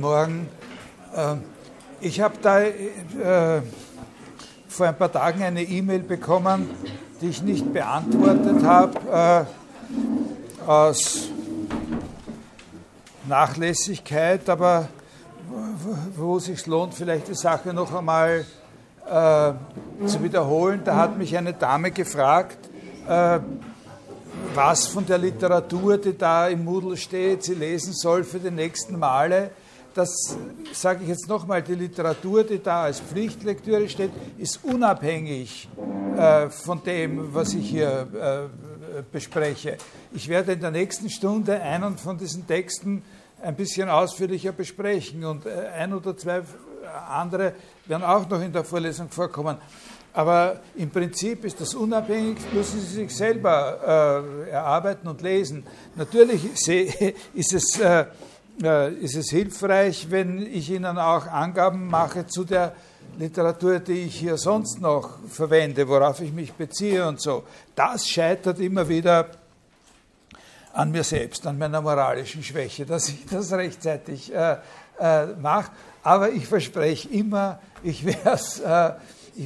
Morgen. Ähm, ich habe da äh, vor ein paar Tagen eine E-Mail bekommen, die ich nicht beantwortet habe, äh, aus Nachlässigkeit, aber wo es sich lohnt, vielleicht die Sache noch einmal äh, zu wiederholen. Da hat mich eine Dame gefragt, äh, was von der Literatur, die da im Moodle steht, sie lesen soll für die nächsten Male. Das sage ich jetzt nochmal, die Literatur, die da als Pflichtlektüre steht, ist unabhängig äh, von dem, was ich hier äh, bespreche. Ich werde in der nächsten Stunde einen von diesen Texten ein bisschen ausführlicher besprechen und äh, ein oder zwei andere werden auch noch in der Vorlesung vorkommen. Aber im Prinzip ist das unabhängig, müssen Sie sich selber äh, erarbeiten und lesen. Natürlich ist es, äh, ist es hilfreich, wenn ich Ihnen auch Angaben mache zu der Literatur, die ich hier sonst noch verwende, worauf ich mich beziehe und so. Das scheitert immer wieder an mir selbst, an meiner moralischen Schwäche, dass ich das rechtzeitig äh, äh, mache. Aber ich verspreche immer, ich werde es äh,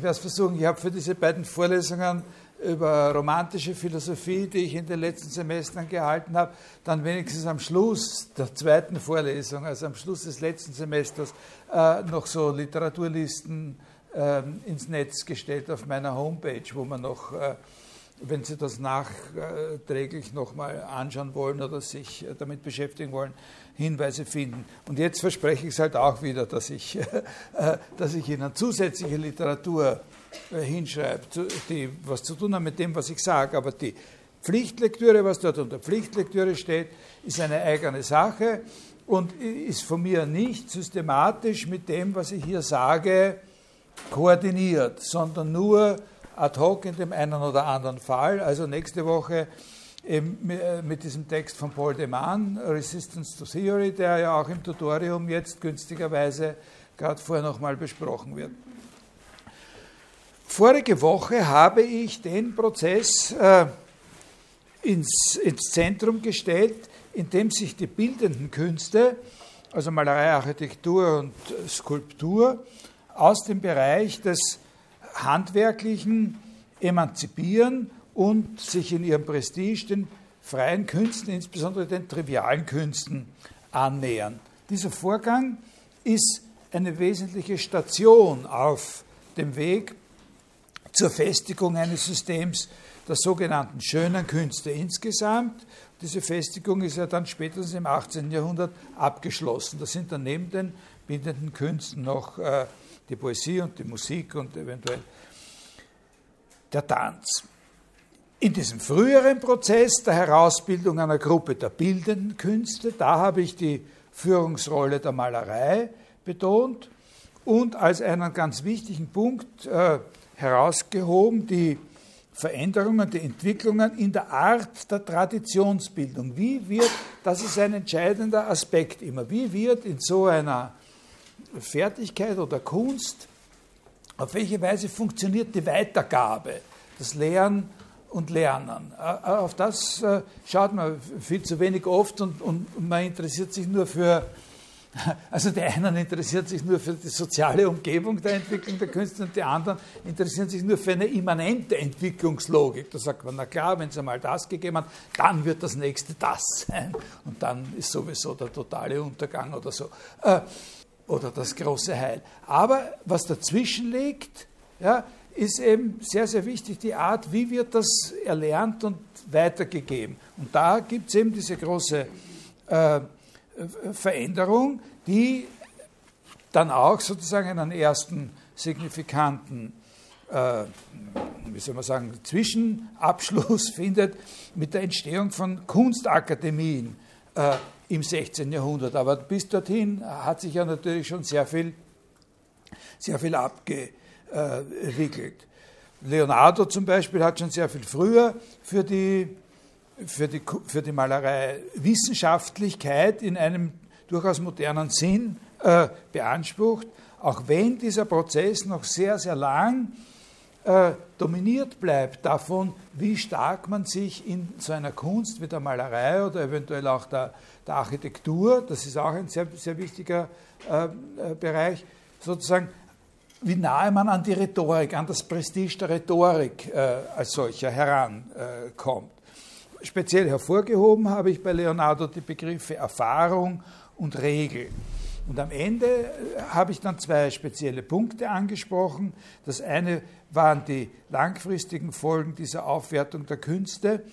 versuchen. Ich habe für diese beiden Vorlesungen über romantische Philosophie, die ich in den letzten Semestern gehalten habe, dann wenigstens am Schluss der zweiten Vorlesung, also am Schluss des letzten Semesters, äh, noch so Literaturlisten äh, ins Netz gestellt auf meiner Homepage, wo man noch, äh, wenn Sie das nachträglich nochmal anschauen wollen oder sich damit beschäftigen wollen, Hinweise finden. Und jetzt verspreche ich es halt auch wieder, dass ich, äh, dass ich Ihnen zusätzliche Literatur äh, hinschreibe, die was zu tun hat mit dem, was ich sage. Aber die Pflichtlektüre, was dort unter Pflichtlektüre steht, ist eine eigene Sache und ist von mir nicht systematisch mit dem, was ich hier sage, koordiniert, sondern nur ad hoc in dem einen oder anderen Fall. Also nächste Woche eben äh, mit diesem Text von Paul de Man, Resistance to Theory, der ja auch im Tutorium jetzt günstigerweise gerade vorher nochmal besprochen wird. Vorige Woche habe ich den Prozess äh, ins, ins Zentrum gestellt, in dem sich die bildenden Künste, also Malerei, Architektur und Skulptur, aus dem Bereich des Handwerklichen emanzipieren und sich in ihrem Prestige den freien Künsten, insbesondere den trivialen Künsten, annähern. Dieser Vorgang ist eine wesentliche Station auf dem Weg zur Festigung eines Systems der sogenannten schönen Künste insgesamt. Diese Festigung ist ja dann spätestens im 18. Jahrhundert abgeschlossen. Das sind dann neben den bindenden Künsten noch äh, die Poesie und die Musik und eventuell der Tanz. In diesem früheren Prozess der Herausbildung einer Gruppe der bildenden Künste, da habe ich die Führungsrolle der Malerei betont und als einen ganz wichtigen Punkt äh, herausgehoben die Veränderungen, die Entwicklungen in der Art der Traditionsbildung. Wie wird, das ist ein entscheidender Aspekt immer, wie wird in so einer Fertigkeit oder Kunst, auf welche Weise funktioniert die Weitergabe, das Lehren und Lernen. Äh, äh, auf das äh, schaut man viel zu wenig oft und, und man interessiert sich nur für, also die einen interessieren sich nur für die soziale Umgebung der Entwicklung der Künste und die anderen interessieren sich nur für eine immanente Entwicklungslogik. Da sagt man, na klar, wenn es einmal das gegeben hat, dann wird das nächste das sein und dann ist sowieso der totale Untergang oder so. Oder das große Heil. Aber was dazwischen liegt, ja, ist eben sehr, sehr wichtig, die Art, wie wird das erlernt und weitergegeben. Und da gibt es eben diese große äh, Veränderung, die dann auch sozusagen einen ersten signifikanten, äh, wie soll man sagen, Zwischenabschluss findet mit der Entstehung von Kunstakademien äh, im 16. Jahrhundert. Aber bis dorthin hat sich ja natürlich schon sehr viel, sehr viel abgeschlossen äh. Leonardo zum Beispiel hat schon sehr viel früher für die, für die, für die Malerei Wissenschaftlichkeit in einem durchaus modernen Sinn äh, beansprucht, auch wenn dieser Prozess noch sehr, sehr lang äh, dominiert bleibt davon, wie stark man sich in so einer Kunst wie der Malerei oder eventuell auch der, der Architektur, das ist auch ein sehr, sehr wichtiger äh, äh Bereich, sozusagen, wie nahe man an die Rhetorik, an das Prestige der Rhetorik äh, als solcher herankommt. Speziell hervorgehoben habe ich bei Leonardo die Begriffe Erfahrung und Regel. Und am Ende äh, habe ich dann zwei spezielle Punkte angesprochen. Das eine waren die langfristigen Folgen dieser Aufwertung der Künste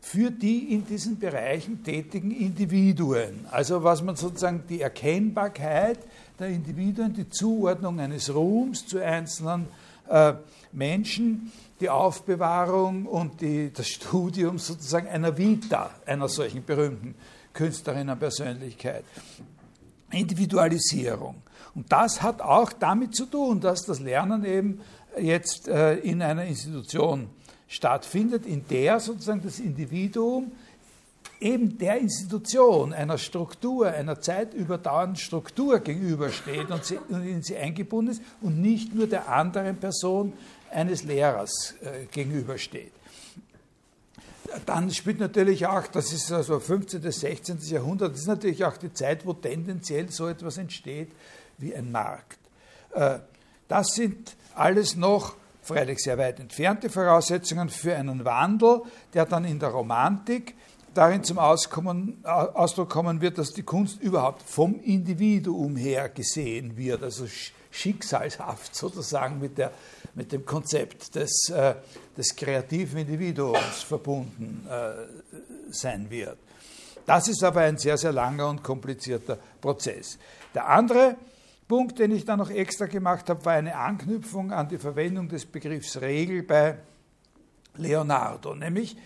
für die in diesen Bereichen tätigen Individuen. Also was man sozusagen die Erkennbarkeit der Individuen, die Zuordnung eines Ruhms zu einzelnen äh, Menschen, die Aufbewahrung und die, das Studium sozusagen einer Vita, einer solchen berühmten Künstlerinnenpersönlichkeit. Individualisierung. Und das hat auch damit zu tun, dass das Lernen eben jetzt äh, in einer Institution stattfindet, in der sozusagen das Individuum eben der Institution, einer Struktur, einer zeitüberdauernden Struktur gegenübersteht und, sie, und in sie eingebunden ist und nicht nur der anderen Person eines Lehrers äh, gegenübersteht. Dann spielt natürlich auch, das ist also 15. bis 16. Jahrhundert, das ist natürlich auch die Zeit, wo tendenziell so etwas entsteht wie ein Markt. Äh, das sind alles noch freilich sehr weit entfernte Voraussetzungen für einen Wandel, der dann in der Romantik darin zum Auskommen, Ausdruck kommen wird, dass die Kunst überhaupt vom Individuum her gesehen wird, also schicksalshaft sozusagen mit, der, mit dem Konzept des, äh, des kreativen Individuums verbunden äh, sein wird. Das ist aber ein sehr, sehr langer und komplizierter Prozess. Der andere Punkt, den ich dann noch extra gemacht habe, war eine Anknüpfung an die Verwendung des Begriffs Regel bei Leonardo, nämlich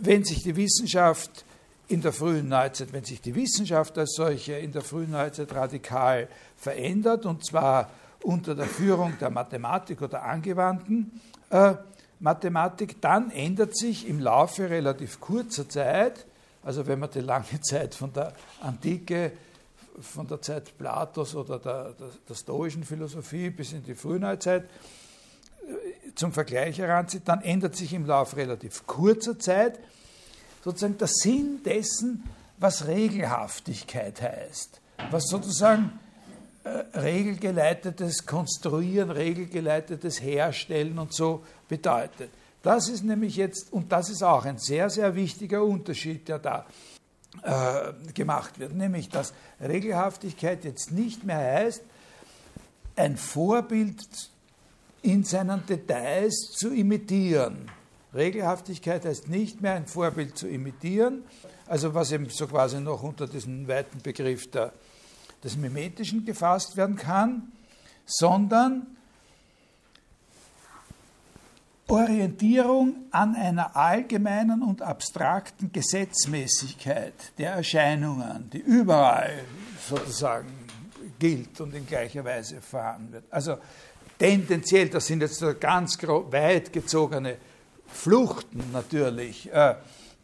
wenn sich die Wissenschaft in der frühen Neuzeit, wenn sich die Wissenschaft als solche in der frühen Neuzeit radikal verändert, und zwar unter der Führung der Mathematik oder angewandten äh, Mathematik, dann ändert sich im Laufe relativ kurzer Zeit, also wenn man die lange Zeit von der Antike, von der Zeit Platos oder der, der, der stoischen Philosophie bis in die Frühneuzeit zum Vergleich heranzieht, dann ändert sich im Laufe relativ kurzer Zeit sozusagen der Sinn dessen, was Regelhaftigkeit heißt, was sozusagen äh, regelgeleitetes Konstruieren, regelgeleitetes Herstellen und so bedeutet. Das ist nämlich jetzt, und das ist auch ein sehr, sehr wichtiger Unterschied, der da äh, gemacht wird, nämlich dass Regelhaftigkeit jetzt nicht mehr heißt, ein Vorbild in seinen Details zu imitieren, Regelhaftigkeit heißt nicht mehr ein Vorbild zu imitieren, also was eben so quasi noch unter diesen weiten Begriff der, des Mimetischen gefasst werden kann, sondern Orientierung an einer allgemeinen und abstrakten Gesetzmäßigkeit der Erscheinungen, die überall sozusagen gilt und in gleicher Weise vorhanden wird. Also tendenziell, das sind jetzt ganz weit gezogene Fluchten natürlich äh,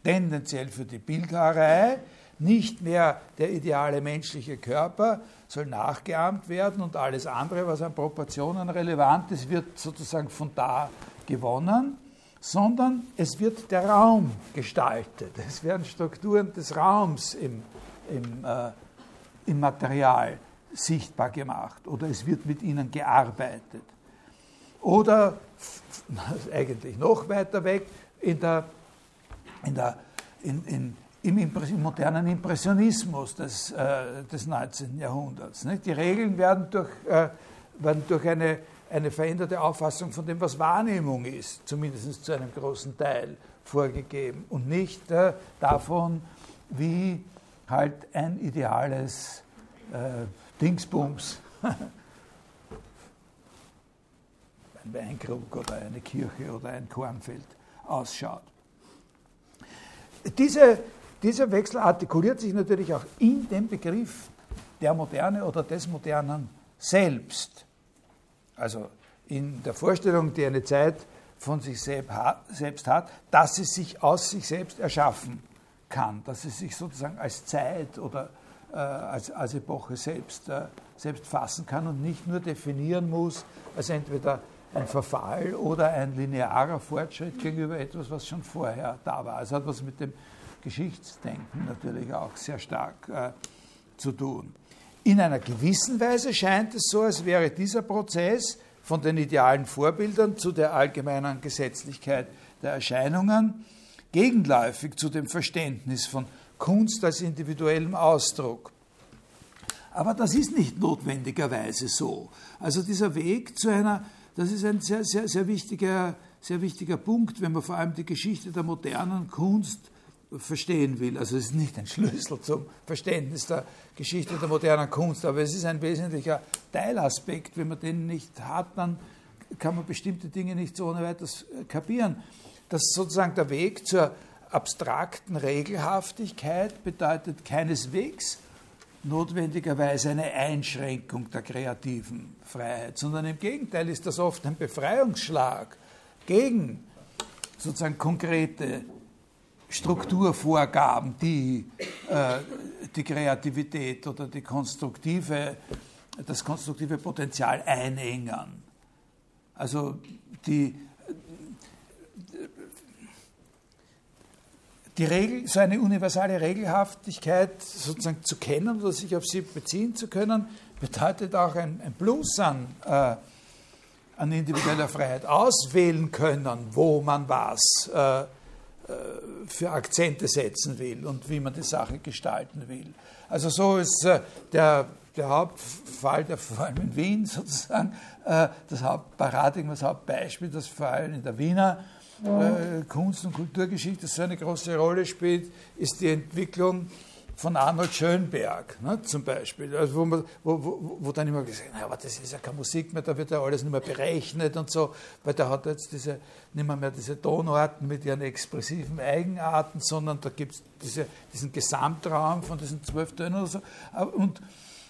tendenziell für die Bildhauerei, nicht mehr der ideale menschliche Körper soll nachgeahmt werden und alles andere, was an Proportionen relevant ist, wird sozusagen von da gewonnen, sondern es wird der Raum gestaltet. Es werden Strukturen des Raums im, im, äh, im Material sichtbar gemacht oder es wird mit ihnen gearbeitet. Oder eigentlich noch weiter weg in der, in der, in, in, im, im, modernen Impressionismus des, äh, des 19. Jahrhunderts. Nicht? Die Regeln werden durch, äh, werden durch eine, eine veränderte Auffassung von dem, was Wahrnehmung ist, zumindest zu einem großen Teil vorgegeben und nicht äh, davon, wie halt ein ideales äh, Dingsbums ein Weinkrug oder eine Kirche oder ein Kornfeld ausschaut. Diese, dieser Wechsel artikuliert sich natürlich auch in dem Begriff der Moderne oder des Modernen selbst. Also in der Vorstellung, die eine Zeit von sich selbst hat, dass sie sich aus sich selbst erschaffen kann, dass sie sich sozusagen als Zeit oder als, als Epoche selbst, äh, selbst fassen kann und nicht nur definieren muss als entweder ein Verfall oder ein linearer Fortschritt gegenüber etwas, was schon vorher da war. Es hat was mit dem Geschichtsdenken natürlich auch sehr stark äh, zu tun. In einer gewissen Weise scheint es so, als wäre dieser Prozess von den idealen Vorbildern zu der allgemeinen Gesetzlichkeit der Erscheinungen gegenläufig zu dem Verständnis von Kunst als individuellem Ausdruck. Aber das ist nicht notwendigerweise so. Also dieser Weg zu einer, das ist ein sehr, sehr, sehr wichtiger, sehr wichtiger Punkt, wenn man vor allem die Geschichte der modernen Kunst verstehen will. Also es ist nicht ein Schlüssel zum Verständnis der Geschichte der modernen Kunst, aber es ist ein wesentlicher Teilaspekt. Wenn man den nicht hat, dann kann man bestimmte Dinge nicht so ohne weiteres kapieren. Dass sozusagen der Weg zur abstrakten Regelhaftigkeit bedeutet keineswegs notwendigerweise eine Einschränkung der kreativen Freiheit, sondern im Gegenteil ist das oft ein Befreiungsschlag gegen sozusagen konkrete Strukturvorgaben, die äh, die Kreativität oder die konstruktive, das konstruktive Potenzial einengern. Also die, die Regel, so eine universale Regelhaftigkeit sozusagen zu kennen oder sich auf sie beziehen zu können, bedeutet auch ein, ein Plus an, äh, an individueller Freiheit. Auswählen können, wo man was äh, äh, für Akzente setzen will und wie man die Sache gestalten will. Also so ist äh, der, der Hauptfall, der vor allem in Wien sozusagen, äh, das Hauptparadigma, das Hauptbeispiel, das vor allem in der Wiener Kunst- und Kulturgeschichte so eine große Rolle spielt, ist die Entwicklung von Arnold Schönberg ne, zum Beispiel, also wo, man, wo, wo, wo, dann immer gesagt wird, aber das ist ja keine Musik mehr, da wird ja alles nicht mehr berechnet und so, weil da hat jetzt diese, nicht mehr, mehr diese Tonarten mit ihren expressiven Eigenarten, sondern da gibt es diese, diesen Gesamtraum von diesen zwölf Tönen oder so. Und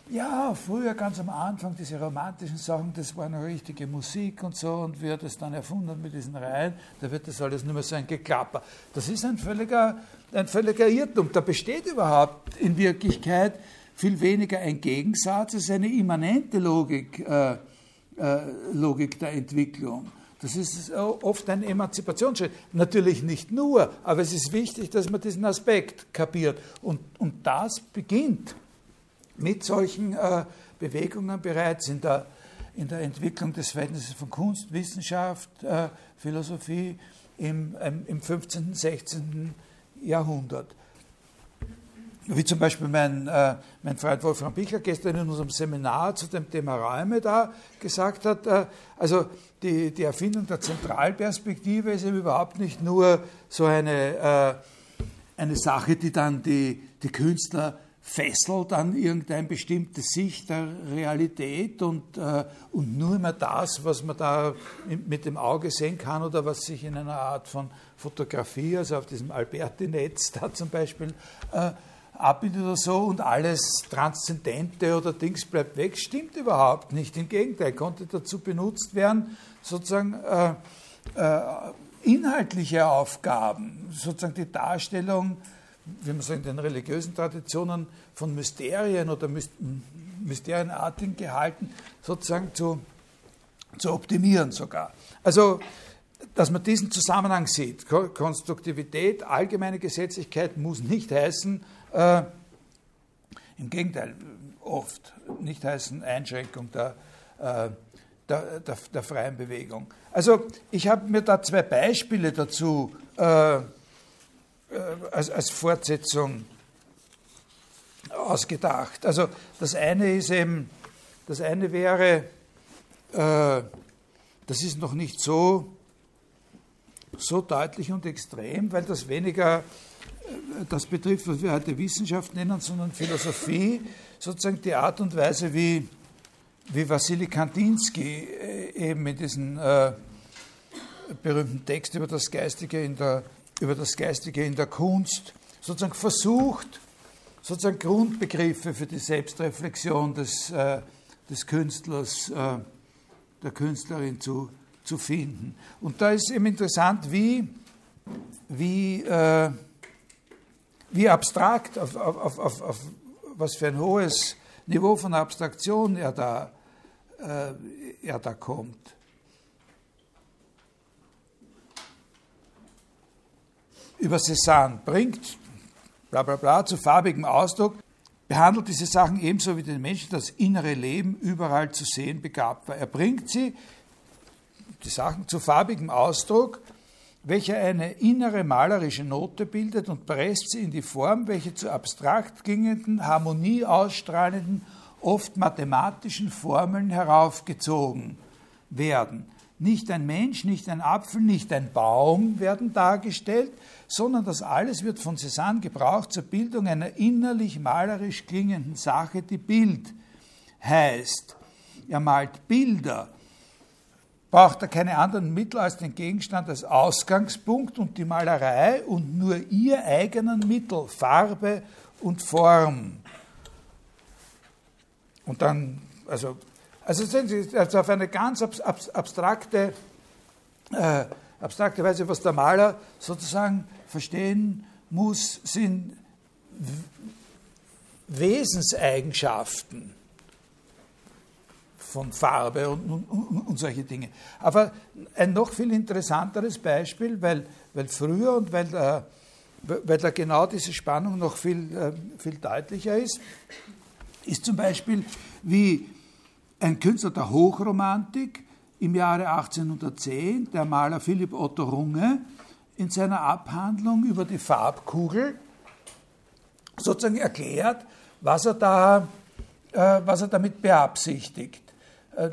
ja, früher ganz am Anfang, diese romantischen Sachen, das war eine richtige Musik und so, und wie er das dann erfunden mit diesen Reihen, da wird das alles nicht mehr so ein Geklapper. Das ist ein völliger, ein völliger Irrtum. Da besteht überhaupt in Wirklichkeit viel weniger ein Gegensatz, es ist eine immanente Logik, äh, äh, Logik der Entwicklung. Das ist oft ein Emanzipationsschritt. Natürlich nicht nur, aber es ist wichtig, dass man diesen Aspekt kapiert. Und, und das beginnt mit solchen äh, Bewegungen bereits in der, in der Entwicklung des Verhältnisses von Kunst, Wissenschaft, äh, Philosophie im, ähm, im 15., 16. Jahrhundert. Wie zum Beispiel mein, äh, mein Freund Wolfram Bichler gestern in unserem Seminar zu dem Thema Räume da gesagt hat, äh, also die, die Erfindung der Zentralperspektive ist eben überhaupt nicht nur so eine, äh, eine Sache, die dann die, die Künstler fesselt an irgendeine bestimmte Sicht der Realität und, äh, und nur mehr das, was man da mit dem Auge sehen kann oder was sich in einer Art von Fotografie, also auf diesem Alberti-Netz da zum Beispiel, äh, abbildet oder so und alles Transzendente oder Dings bleibt weg, stimmt überhaupt nicht. Im Gegenteil, konnte dazu benutzt werden, sozusagen äh, äh inhaltliche Aufgaben, sozusagen die Darstellung wie man so in den religiösen Traditionen von Mysterien oder Mysterienartigen gehalten, sozusagen zu, zu optimieren sogar. Also, dass man diesen Zusammenhang sieht. Konstruktivität, allgemeine Gesetzlichkeit muss nicht heißen, äh, im Gegenteil, oft nicht heißen Einschränkung der, äh, der, der, der, freien Bewegung. Also ich habe mir da zwei Beispiele dazu äh, als, als Fortsetzung ausgedacht. Also das eine ist eben, das eine wäre, äh, das ist noch nicht so, so deutlich und extrem, weil das weniger äh, das betrifft, was wir heute Wissenschaft nennen, sondern Philosophie, sozusagen die Art und Weise, wie, wie Wassily Kandinsky äh, eben in diesem äh, berühmten Text über das Geistige in der über das Geistige in der Kunst sozusagen versucht, sozusagen Grundbegriffe für die Selbstreflexion des, äh, des Künstlers, äh, der Künstlerin zu, zu finden. Und da ist eben interessant, wie, wie, äh, wie abstrakt, auf, auf, auf, auf, was für ein hohes Niveau von Abstraktion er da, äh, er da kommt. Über Cézanne bringt, bla bla bla, zu farbigem Ausdruck, behandelt diese Sachen ebenso wie den Menschen das innere Leben überall zu sehen begabt war. Er bringt sie, die Sachen, zu farbigem Ausdruck, welcher eine innere malerische Note bildet und presst sie in die Form, welche zu abstrakt klingenden, Harmonie ausstrahlenden, oft mathematischen Formeln heraufgezogen werden. Nicht ein Mensch, nicht ein Apfel, nicht ein Baum werden dargestellt, sondern das alles wird von Cézanne gebraucht zur Bildung einer innerlich malerisch klingenden Sache, die Bild heißt. Er malt Bilder, braucht er keine anderen Mittel als den Gegenstand als Ausgangspunkt und die Malerei und nur ihr eigenen Mittel, Farbe und Form. Und dann, also also sehen Sie, also auf eine ganz abstrakte, äh, abstrakte Weise, was der Maler sozusagen verstehen muss, sind Wesenseigenschaften von Farbe und, und, und, solche Dinge. Aber ein noch viel interessanteres Beispiel, weil, weil früher und weil, äh, weil da genau diese Spannung noch viel, äh, viel deutlicher ist, ist zum Beispiel, wie ein Künstler der Hochromantik im Jahre 1810, der Maler Philipp Otto Runge, in seiner Abhandlung über die Farbkugel sozusagen erklärt, was er, da, äh, was er damit beabsichtigt. Äh,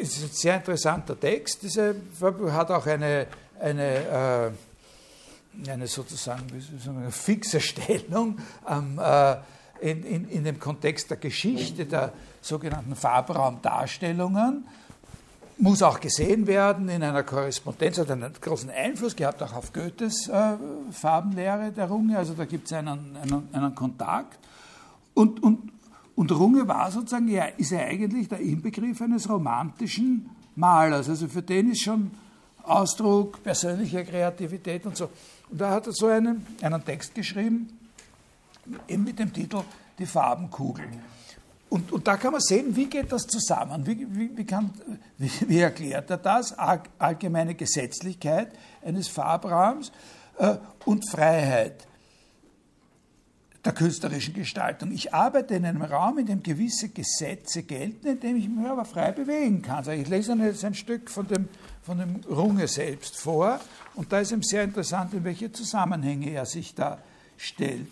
es ist ein sehr interessanter Text. Diese hat auch eine, eine, äh, eine sozusagen eine fixe Stellung am, äh, in, in, in dem Kontext der Geschichte der sogenannten Farbraumdarstellungen, muss auch gesehen werden in einer Korrespondenz, hat einen großen Einfluss gehabt auch auf Goethes äh, Farbenlehre der Runge, also da gibt es einen, einen, einen, Kontakt. Und, und, und Runge war sozusagen, ja, ist er eigentlich der Inbegriff eines romantischen Malers, also für den ist schon Ausdruck, persönliche Kreativität und so. Und da hat er so einen, einen Text geschrieben, eben mit dem Titel Die Farbenkugel. Und, und, da kann man sehen, wie geht das zusammen? Wie, wie, wie, kann, wie erklärt er das? Allgemeine Gesetzlichkeit eines Farbraums äh, und Freiheit der künstlerischen Gestaltung. Ich arbeite in einem Raum, in dem gewisse Gesetze gelten, in dem ich mich aber frei bewegen kann. Also ich lese jetzt ein Stück von dem, von dem Runge selbst vor und da ist ihm sehr interessant, in welche Zusammenhänge er sich da stellt.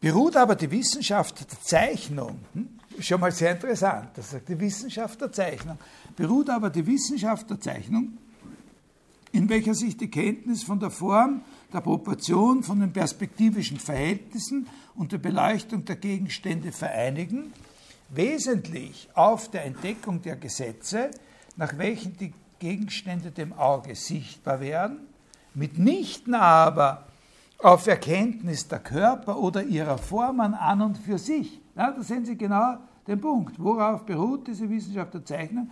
Beruht aber die Wissenschaft der Zeichnung, hm? schon mal sehr interessant, das sagt die Wissenschaft der Zeichnung, beruht aber die Wissenschaft der Zeichnung, in welcher sich die Kenntnis von der Form, der Proportion, von den perspektivischen Verhältnissen und der Beleuchtung der Gegenstände vereinigen, wesentlich auf der Entdeckung der Gesetze, nach welchen die Gegenstände dem Auge sichtbar werden, mitnichten aber auf Erkenntnis der Körper oder ihrer Formen an und für sich. Ja, da sehen Sie genau den Punkt. Worauf beruht diese Wissenschaft der Zeichnung?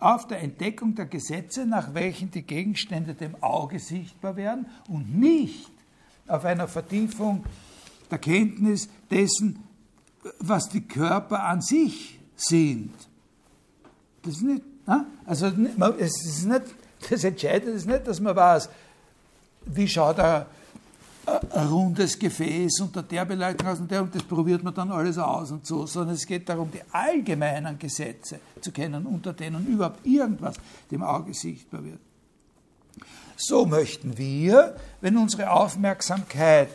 Auf der Entdeckung der Gesetze, nach welchen die Gegenstände dem Auge sichtbar werden und nicht auf einer Vertiefung der Kenntnis dessen, was die Körper an sich sind. Das ist nicht, also es ist nicht, das Entscheidende ist nicht, dass man weiß, wie schaut er rundes Gefäß unter der Beleuchtung aus und der und das probiert man dann alles aus und so, sondern es geht darum, die allgemeinen Gesetze zu kennen, unter denen überhaupt irgendwas dem Auge sichtbar wird. So möchten wir, wenn unsere Aufmerksamkeit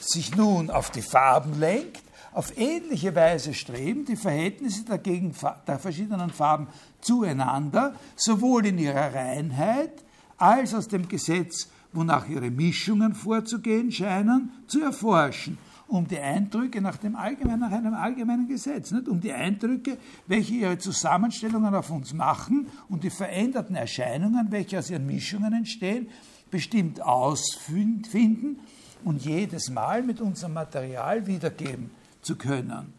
sich nun auf die Farben lenkt, auf ähnliche Weise streben, die Verhältnisse der, der verschiedenen Farben zueinander, sowohl in ihrer Reinheit als aus dem Gesetz wonach ihre Mischungen vorzugehen scheinen, zu erforschen, um die Eindrücke nach, dem allgemeinen, nach einem allgemeinen Gesetz, nicht? um die Eindrücke, welche ihre Zusammenstellungen auf uns machen und die veränderten Erscheinungen, welche aus ihren Mischungen entstehen, bestimmt ausfinden und jedes Mal mit unserem Material wiedergeben zu können.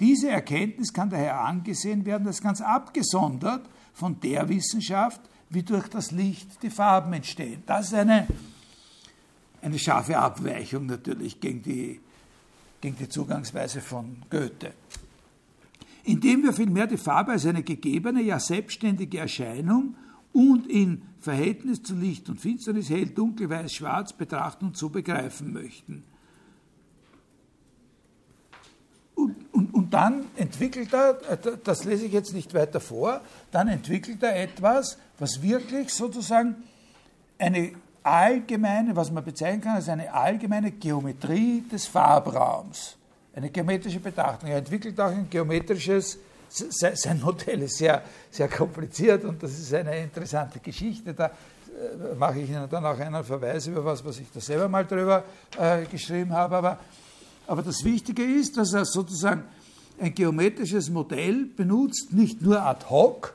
Diese Erkenntnis kann daher angesehen werden als ganz abgesondert von der Wissenschaft, wie durch das Licht die Farben entstehen. Das ist eine, eine scharfe Abweichung natürlich gegen die, gegen die Zugangsweise von Goethe. Indem wir vielmehr die Farbe als eine gegebene, ja selbstständige Erscheinung und in Verhältnis zu Licht und Finsternis, hell, dunkel, weiß, schwarz betrachten und so begreifen möchten. Und, und, und, dann entwickelt er, das lese ich jetzt nicht weiter vor, dann entwickelt er etwas, was wirklich sozusagen eine allgemeine, was man bezeichnen kann als eine allgemeine Geometrie des Farbraums, eine geometrische Betrachtung. Er entwickelt auch ein geometrisches, sein Modell ist sehr, sehr kompliziert und das ist eine interessante Geschichte. Da äh, mache ich Ihnen dann auch einen Verweis über was, was ich da selber mal drüber äh, geschrieben habe. Aber, aber das Wichtige ist, dass er sozusagen ein geometrisches Modell benutzt, nicht nur ad hoc,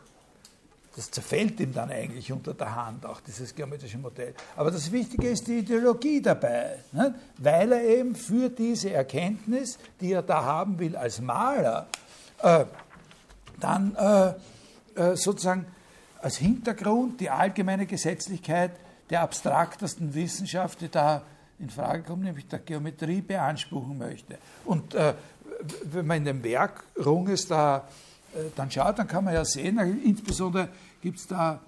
das zerfällt ihm dann eigentlich unter der Hand, auch dieses geometrische Modell. Aber das Wichtige ist die Ideologie dabei, ne? weil er eben für diese Erkenntnis, die er da haben will als Maler, äh, dann äh, äh, sozusagen als Hintergrund die allgemeine Gesetzlichkeit der abstraktesten Wissenschaft, die da in Frage kommt, nämlich der Geometrie, beanspruchen möchte. Und äh, wenn man in dem Werk Runges da äh, dann schaut, dann kann man ja sehen, insbesondere gibt es da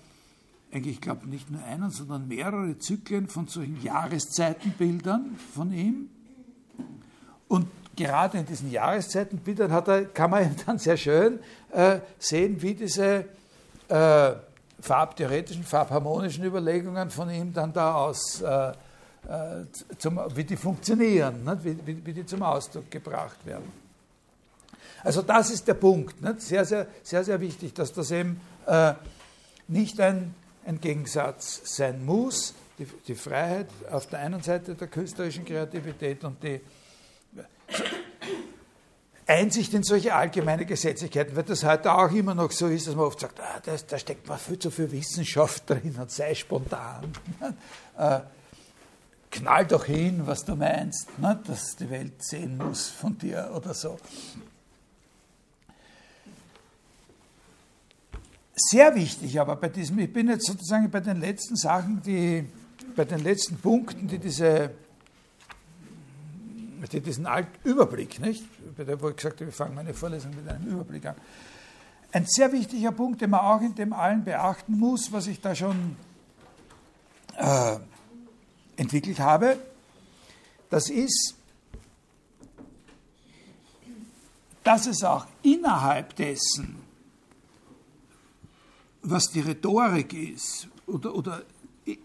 eigentlich, ich glaube, nicht nur einen, sondern mehrere Zyklen von solchen Jahreszeitenbildern von ihm. Und gerade in diesen Jahreszeitenbildern hat er, kann man dann sehr schön äh, sehen, wie diese äh, farbtheoretischen, farbharmonischen Überlegungen von ihm dann da aus, äh, äh zum, wie die funktionieren, wie, wie, wie die zum Ausdruck gebracht werden. Also das ist der Punkt. Sehr, sehr, sehr, sehr wichtig, dass das eben äh, nicht ein, ein Gegensatz sein muss. Die, die, Freiheit auf der einen Seite der künstlerischen Kreativität und die Einsicht in solche allgemeine Gesetzlichkeiten, weil das heute auch immer noch so ist, dass man oft sagt, ah, da, da steckt man viel zu viel Wissenschaft drin und sei spontan. knall doch hin, was du meinst, ne, dass die Welt sehen muss von dir oder so. Sehr wichtig aber bei diesem, ich bin jetzt sozusagen bei den letzten Sachen, die, bei den letzten Punkten, die diese, die diesen Überblick, nicht? Bei der, wo ich gesagt habe, wir fangen meine Vorlesung mit einem Überblick an. Ein sehr wichtiger Punkt, den man auch in dem allen beachten muss, was ich da schon äh, entwickelt habe, das ist, dass es auch innerhalb dessen was die Rhetorik ist oder, oder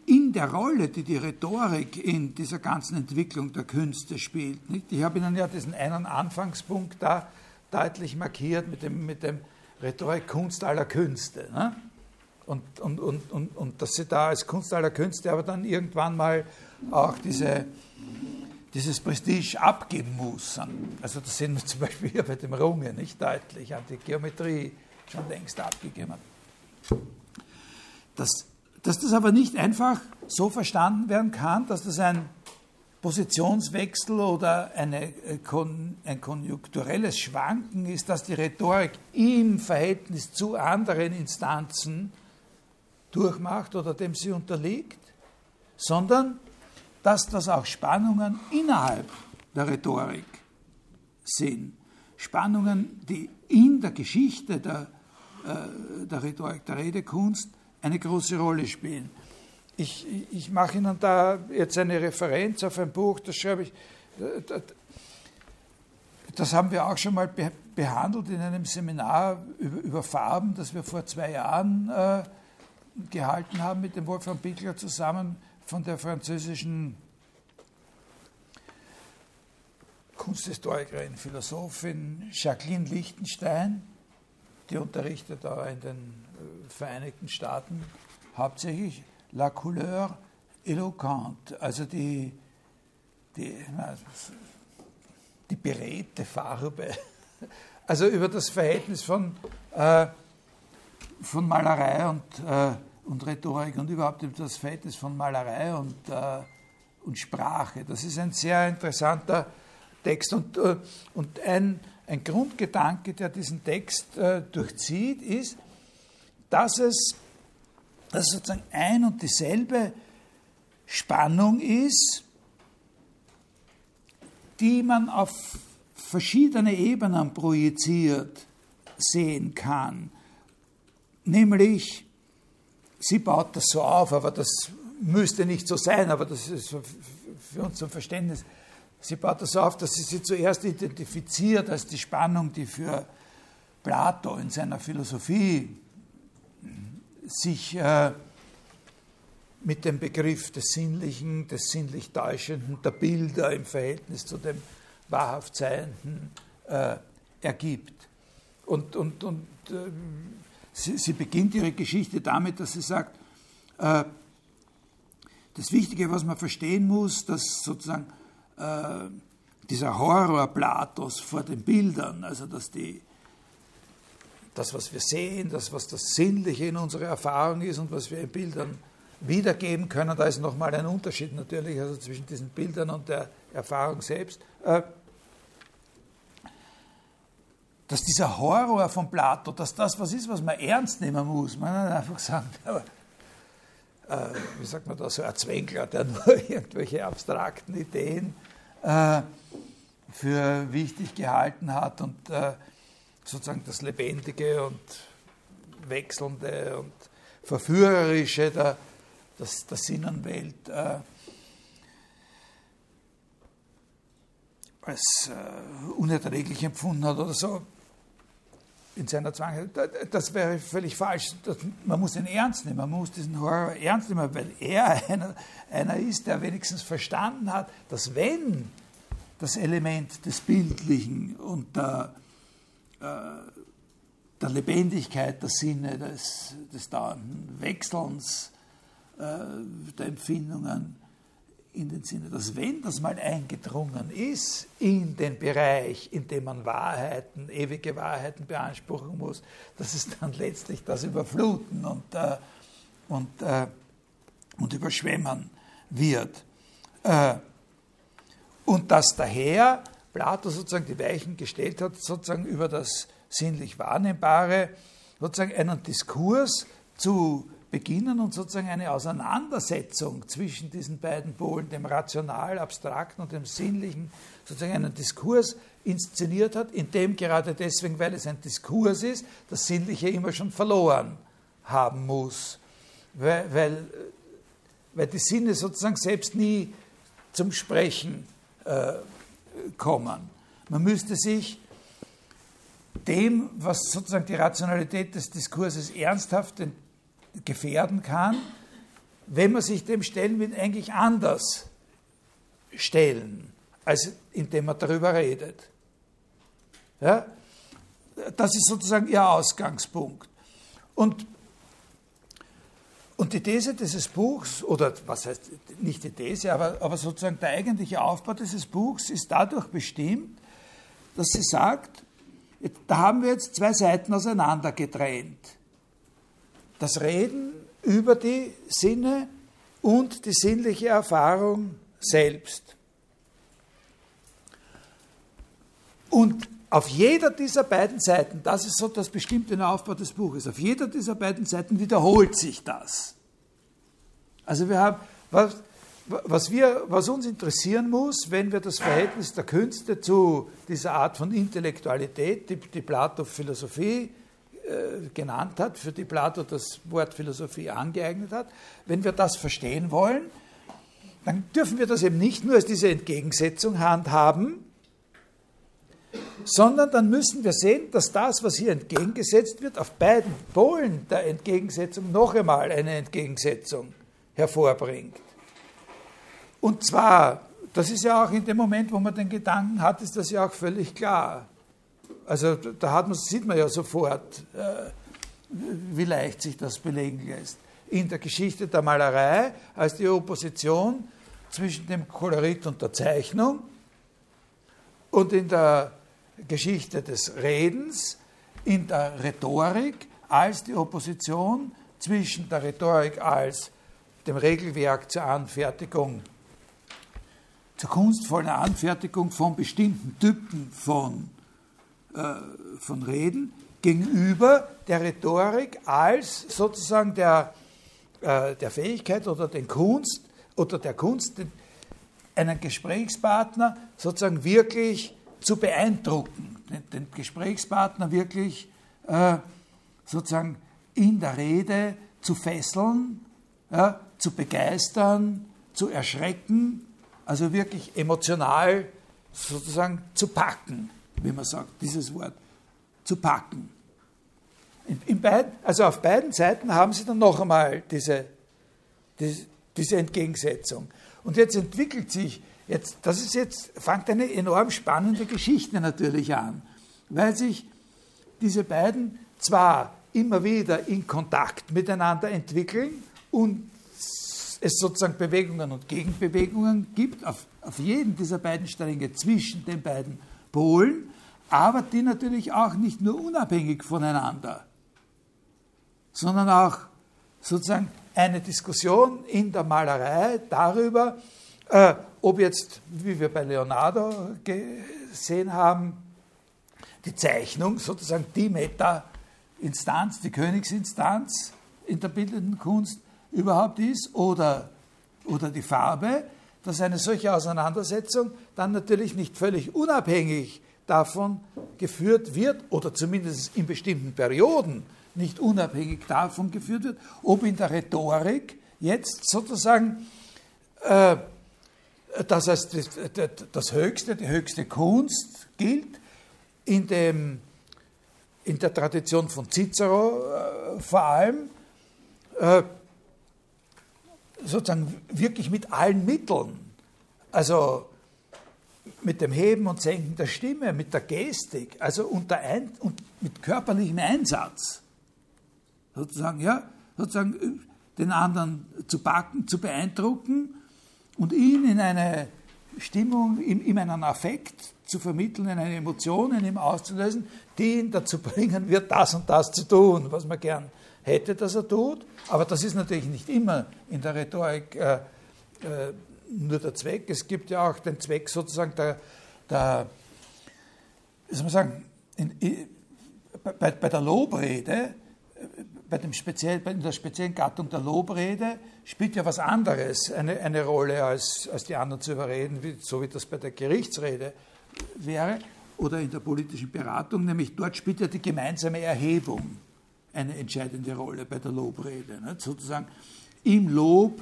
in der Rolle, die die Rhetorik in dieser ganzen Entwicklung der Künste spielt. Nicht? Ich habe Ihnen ja diesen einen Anfangspunkt da deutlich markiert mit dem, mit dem Rhetorik Kunst aller Künste. Ne? Und, und, und, und, und dass sie da als Kunst aller Künste aber dann irgendwann mal auch diese, dieses Prestige abgeben muss. Also das sehen wir zum Beispiel hier bei dem Runge nicht deutlich, an die Geometrie schon längst abgegeben. Dass, dass das aber nicht einfach so verstanden werden kann, dass das ein Positionswechsel oder eine, äh, ein konjunkturelles Schwanken ist, dass die Rhetorik im Verhältnis zu anderen Instanzen durchmacht oder dem sie unterliegt, sondern dass das auch Spannungen innerhalb der Rhetorik sind. Spannungen, die in der Geschichte der äh, der Rhetorik, der Redekunst eine große Rolle spielen. Ich, ich mache Ihnen da jetzt eine Referenz auf ein Buch, das schreibe ich, das haben wir auch schon mal behandelt in einem Seminar über, über Farben, das wir vor zwei Jahren äh, gehalten haben mit dem Wolfgang Bickler zusammen von der französischen Kunsthistorikerin, Philosophin Jacqueline Lichtenstein die unterrichtet da in den äh, Vereinigten Staaten hauptsächlich La Couleur éloquente, also die, die, die beredte Farbe. Also über das Verhältnis von, äh, von Malerei und, äh, und Rhetorik und überhaupt über das Verhältnis von Malerei und, äh, und Sprache. Das ist ein sehr interessanter Text und, äh, und ein ein Grundgedanke, der diesen Text äh, durchzieht, ist, dass es, dass es sozusagen ein und dieselbe Spannung ist, die man auf verschiedene Ebenen projiziert sehen kann. Nämlich sie baut das so auf, aber das müsste nicht so sein, aber das ist für uns zum Verständnis. Sie baut das so auf, dass sie sie zuerst identifiziert als die Spannung, die für Plato in seiner Philosophie sich äh, mit dem Begriff des Sinnlichen, des sinnlich Täuschenden, der Bilder im Verhältnis zu dem wahrhaft Seienden äh, ergibt. Und, und, und äh, sie, sie, beginnt ihre Geschichte damit, dass sie sagt, äh, das Wichtige, was man verstehen muss, dass sozusagen äh, dieser Horror Platos vor den Bildern, also dass die, das, was wir sehen, das, was das Sinnliche in unserer Erfahrung ist und was wir in Bildern wiedergeben können, da ist nochmal ein Unterschied natürlich also zwischen diesen Bildern und der Erfahrung selbst. Äh, dass dieser Horror von Plato, dass das was ist, was man ernst nehmen muss. Man kann einfach sagen, aber, äh, wie sagt man da, so ein Zwängler, der nur irgendwelche abstrakten Ideen äh, für wichtig gehalten hat und äh, sozusagen das Lebendige und Wechselnde und Verführerische der, das, der Sinnenwelt äh, als äh, unerträglich empfunden hat oder so in seiner Zwangheit. Das wäre völlig falsch. Das, man muss ihn ernst nehmen, man muss diesen Horror ernst nehmen, weil er einer, einer ist, der wenigstens verstanden hat, dass wenn das Element des Bildlichen und der, äh, der Lebendigkeit der Sinne, des, des dauernden Wechselns äh, der Empfindungen in den Sinne, dass wenn das mal eingedrungen ist in den Bereich, in dem man Wahrheiten, ewige Wahrheiten beanspruchen muss, dass es dann letztlich das überfluten und, äh, und, äh, und überschwemmen wird. Äh, und dass daher Plato sozusagen die Weichen gestellt hat, sozusagen über das sinnlich Wahrnehmbare, sozusagen einen Diskurs zu beginnen und sozusagen eine Auseinandersetzung zwischen diesen beiden Polen, dem rational abstrakten und dem sinnlichen, sozusagen einen Diskurs inszeniert hat, in dem gerade deswegen, weil es ein Diskurs ist, das Sinnliche immer schon verloren haben muss, weil, weil, weil die Sinne sozusagen selbst nie zum Sprechen äh, kommen. Man müsste sich dem, was sozusagen die Rationalität des Diskurses ernsthaft gefährden kann, wenn man sich dem stellen will, eigentlich anders stellen, als indem man darüber redet. Ja? Das ist sozusagen ihr Ausgangspunkt. Und, und die These dieses Buchs, oder was heißt nicht die These, aber, aber sozusagen der eigentliche Aufbau dieses Buchs ist dadurch bestimmt, dass sie sagt, da haben wir jetzt zwei Seiten auseinander getrennt das Reden über die Sinne und die sinnliche Erfahrung selbst. Und auf jeder dieser beiden Seiten, das ist so das Bestimmte im Aufbau des Buches, auf jeder dieser beiden Seiten wiederholt sich das. Also wir haben, was, was, wir, was uns interessieren muss, wenn wir das Verhältnis der Künste zu dieser Art von Intellektualität, die, die Plato-Philosophie äh, genannt hat, für die Plato das Wort Philosophie angeeignet hat, wenn wir das verstehen wollen, dann dürfen wir das eben nicht nur als diese Entgegensetzung handhaben, sondern dann müssen wir sehen, dass das, was hier entgegengesetzt wird, auf beiden Polen der Entgegensetzung noch einmal eine Entgegensetzung hervorbringt. Und zwar, das ist ja auch in dem Moment, wo man den Gedanken hat, ist das ja auch völlig klar. Also da hat man, sieht man ja sofort, äh, wie leicht sich das belegen lässt. In der Geschichte der Malerei als die Opposition zwischen dem Kolorit und der Zeichnung und in der Geschichte des Redens, in der Rhetorik als die Opposition zwischen der Rhetorik als dem Regelwerk zur Anfertigung, zur kunstvollen Anfertigung von bestimmten Typen von von Reden gegenüber der Rhetorik als sozusagen der, äh, der Fähigkeit oder den Kunst oder der Kunst, einen Gesprächspartner sozusagen wirklich zu beeindrucken, den, Gesprächspartner wirklich äh, sozusagen in der Rede zu fesseln, zu begeistern, zu erschrecken, also wirklich emotional sozusagen zu packen, wie man sagt, dieses Wort, zu packen. In, in beid, also auf beiden Seiten haben sie dann noch einmal diese, diese, diese Entgegensetzung. Und jetzt entwickelt sich, jetzt, das ist jetzt, fängt eine enorm spannende Geschichte natürlich an, weil sich diese beiden zwar immer wieder in Kontakt miteinander entwickeln und es sozusagen Bewegungen und Gegenbewegungen gibt auf, auf jeden dieser beiden Stränge zwischen den beiden Polen, aber die natürlich auch nicht nur unabhängig voneinander, sondern auch sozusagen eine Diskussion in der Malerei darüber, äh, ob jetzt, wie wir bei Leonardo gesehen haben, die Zeichnung sozusagen die Meta-Instanz, die Königsinstanz in der bildenden Kunst überhaupt ist oder, oder die Farbe, dass eine solche Auseinandersetzung dann natürlich nicht völlig unabhängig davon geführt wird oder zumindest in bestimmten Perioden nicht unabhängig davon geführt wird, ob in der Rhetorik jetzt sozusagen äh, das als das, das, Höchste, die höchste Kunst gilt, in, dem, in der Tradition von Cicero äh, vor allem, äh, sozusagen wirklich mit allen Mitteln, also mit dem Heben und Senken der Stimme, mit der Gestik, also unter ein, und mit körperlichem Einsatz, sozusagen, ja, sozusagen äh, den anderen zu packen, zu beeindrucken und ihn in eine Stimmung, ihm, ihm einen Affekt zu vermitteln, in eine Emotion in ihm auszulösen, die ihn dazu bringen wird, das und das zu tun, was man gern hätte, dass er tut. Aber das ist natürlich nicht immer in der Rhetorik äh, äh, nur der Zweck. Es gibt ja auch den Zweck sozusagen der, der wie soll man sagen, in, in, bei, bei, der Lobrede, bei, dem speziell, bei der speziellen Gattung der Lobrede spielt ja was anderes eine, eine Rolle, als, als die anderen zu überreden, wie, so wie das bei der Gerichtsrede wäre oder in der politischen Beratung, nämlich dort spielt ja die gemeinsame Erhebung eine entscheidende Rolle bei der Lobrede. Nicht? Sozusagen im Lob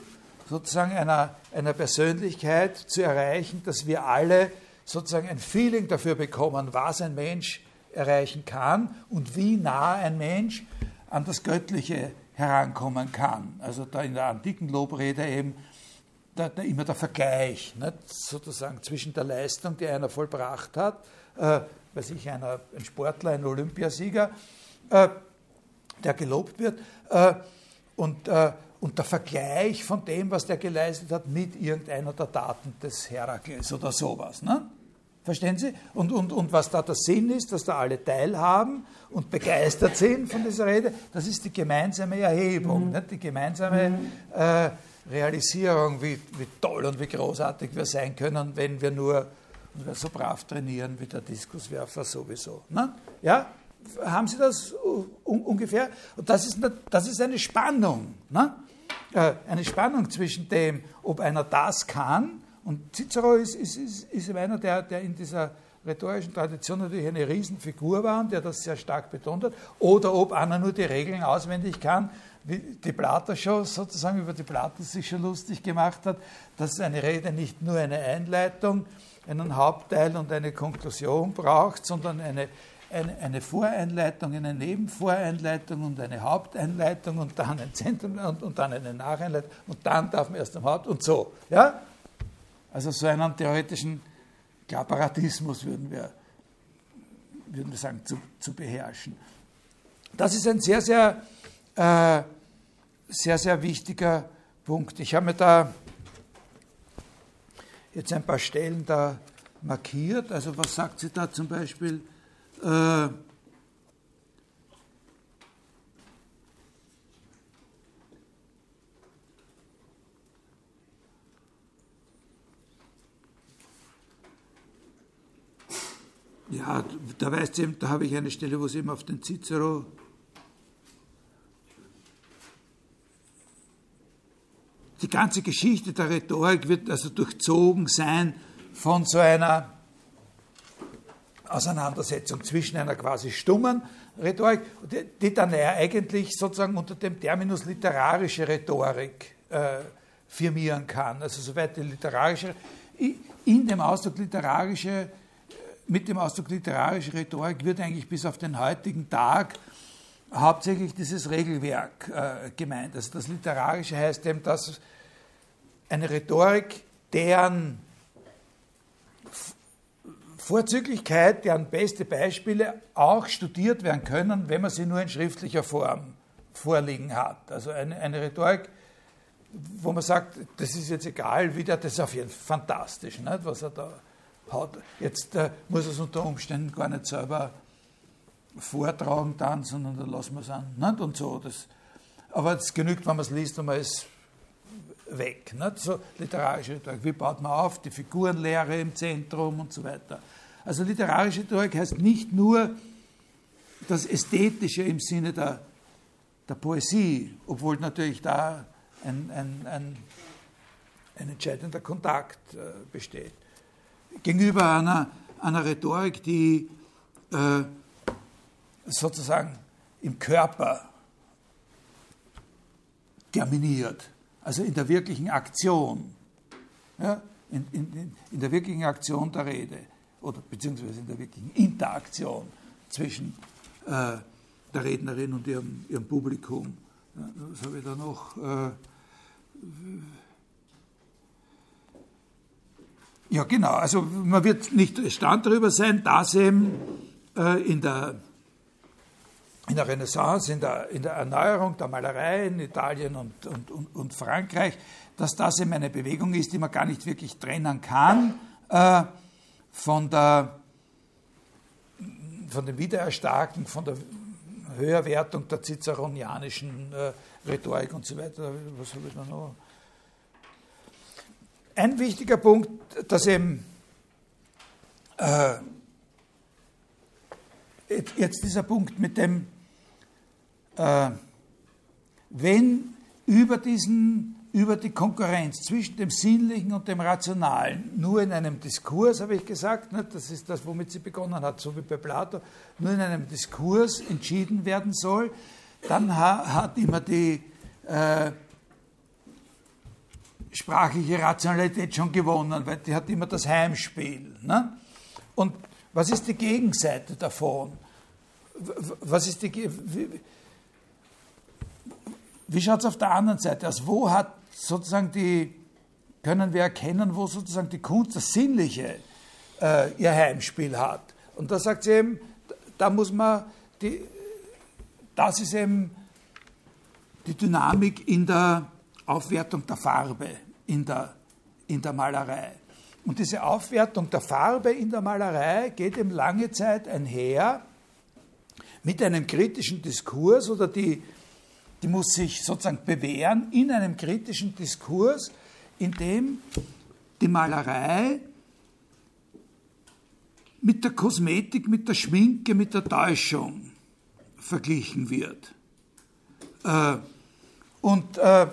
sozusagen einer, einer Persönlichkeit zu erreichen, dass wir alle sozusagen ein Feeling dafür bekommen, was ein Mensch erreichen kann und wie nah ein Mensch an das Göttliche herankommen kann. Also da in der antiken Lobrede eben da, da immer der Vergleich, nicht? sozusagen zwischen der Leistung, die einer vollbracht hat, äh, weiß ich, einer, ein Sportler, ein Olympiasieger, äh, der gelobt wird, äh, und, äh, und der Vergleich von dem, was der geleistet hat, mit irgendeiner der Taten des Herakles oder sowas. Ne? Verstehen Sie? Und, und, und was da der Sinn ist, dass da alle teilhaben und begeistert sind von dieser Rede, das ist die gemeinsame Erhebung, mhm. die gemeinsame mhm. äh, Realisierung, wie, wie toll und wie großartig wir sein können, wenn wir nur so brav trainieren wie der Diskuswerfer sowieso. Ne? Ja? Haben Sie das ungefähr? Und das ist, das ist eine Spannung. Ne? Äh, eine Spannung zwischen dem, ob einer das kann, und Cicero ist, ist, ist, ist einer, der, der in dieser rhetorischen Tradition natürlich eine Riesenfigur war und der das sehr stark betont hat, oder ob einer nur die Regeln auswendig kann, wie die Plater schon sozusagen über die Plater sich schon lustig gemacht hat, dass eine Rede nicht nur eine Einleitung, einen Hauptteil und eine Konklusion braucht, sondern eine eine, Voreinleitung, eine Nebenvoreinleitung und eine Haupteinleitung und dann ein Zentrum und, und dann eine Nacheinleitung und dann darf man erst am Haupt und so. Ja? Also so einen theoretischen Klapparatismus würden wir, würden wir sagen, zu, zu beherrschen. Das ist ein sehr, sehr, äh, sehr, sehr wichtiger Punkt. Ich habe mir da jetzt ein paar Stellen da markiert. Also was sagt sie da zum Beispiel? Äh, Ja, da weißt du, da habe ich eine Stelle, wo es eben auf den Cicero die ganze Geschichte der Rhetorik wird also durchzogen sein von so einer Auseinandersetzung zwischen einer quasi stummen Rhetorik, die, dann ja eigentlich sozusagen unter dem Terminus literarische Rhetorik äh, firmieren kann. Also soweit die literarische, in dem Ausdruck literarische, mit dem Ausdruck literarische Rhetorik wird eigentlich bis auf den heutigen Tag hauptsächlich dieses Regelwerk äh, gemeint. Also das Literarische heißt eben, dass eine Rhetorik, deren Vorzüglichkeit, deren beste Beispiele auch studiert werden können, wenn man sie nur in schriftlicher Form vorliegen hat. Also eine, eine Rhetorik, wo man sagt, das ist jetzt egal, wie der, das ist auf jeden Fall fantastisch, nicht, was er da hat. Jetzt äh, muss er es unter Umständen gar nicht selber vortragen dann, sondern dann lassen wir es an. Nicht? Und so. Das, aber es genügt, wenn man es liest und man ist weg. Nicht? So literarische Rhetorik. Wie baut man auf? Die Figurenlehre im Zentrum und so weiter. Also literarische Rhetorik heißt nicht nur das Ästhetische im Sinne der, der Poesie, obwohl natürlich da ein, ein, ein, ein entscheidender Kontakt äh, besteht. Gegenüber einer, einer Rhetorik, die äh, sozusagen im Körper terminiert, also in der wirklichen Aktion, ja, in, in, in der wirklichen Aktion der Rede oder beziehungsweise in der wirklichen Interaktion zwischen äh, der Rednerin und ihrem, ihrem Publikum. Ja, was habe ich da noch? Äh, ja, genau. Also man wird nicht erstaunt darüber sein, dass eben äh, in der in der Renaissance, in der, in der Erneuerung der Malerei in Italien und, und, und, und, Frankreich, dass das eben eine Bewegung ist, die man gar nicht wirklich trennen kann äh, von, der, von dem Wiedererstarken, von der Höherwertung der ciceronianischen äh, Rhetorik und so weiter. Was habe ich da noch? Ein wichtiger Punkt, dass eben äh, jetzt dieser Punkt mit dem äh, wenn über, diesen, über die Konkurrenz zwischen dem Sinnlichen und dem Rationalen nur in einem Diskurs, habe ich gesagt, ne, das ist das, womit sie begonnen hat, so wie bei Plato, nur in einem Diskurs entschieden werden soll, dann ha, hat immer die äh, sprachliche Rationalität schon gewonnen, weil die hat immer das Heimspiel. Ne? Und was ist die Gegenseite davon? Was ist die, wie schaut es auf der anderen Seite aus? Wo hat sozusagen die, können wir erkennen, wo sozusagen die Kunst, das Sinnliche, äh, ihr Heimspiel hat? Und da sagt sie eben, da muss man, die, das ist eben die Dynamik in der Aufwertung der Farbe in der, in der Malerei. Und diese Aufwertung der Farbe in der Malerei geht eben lange Zeit einher mit einem kritischen Diskurs oder die die muss sich sozusagen bewähren in einem kritischen Diskurs, in dem die Malerei mit der Kosmetik, mit der Schminke, mit der Täuschung verglichen wird. Äh, und äh,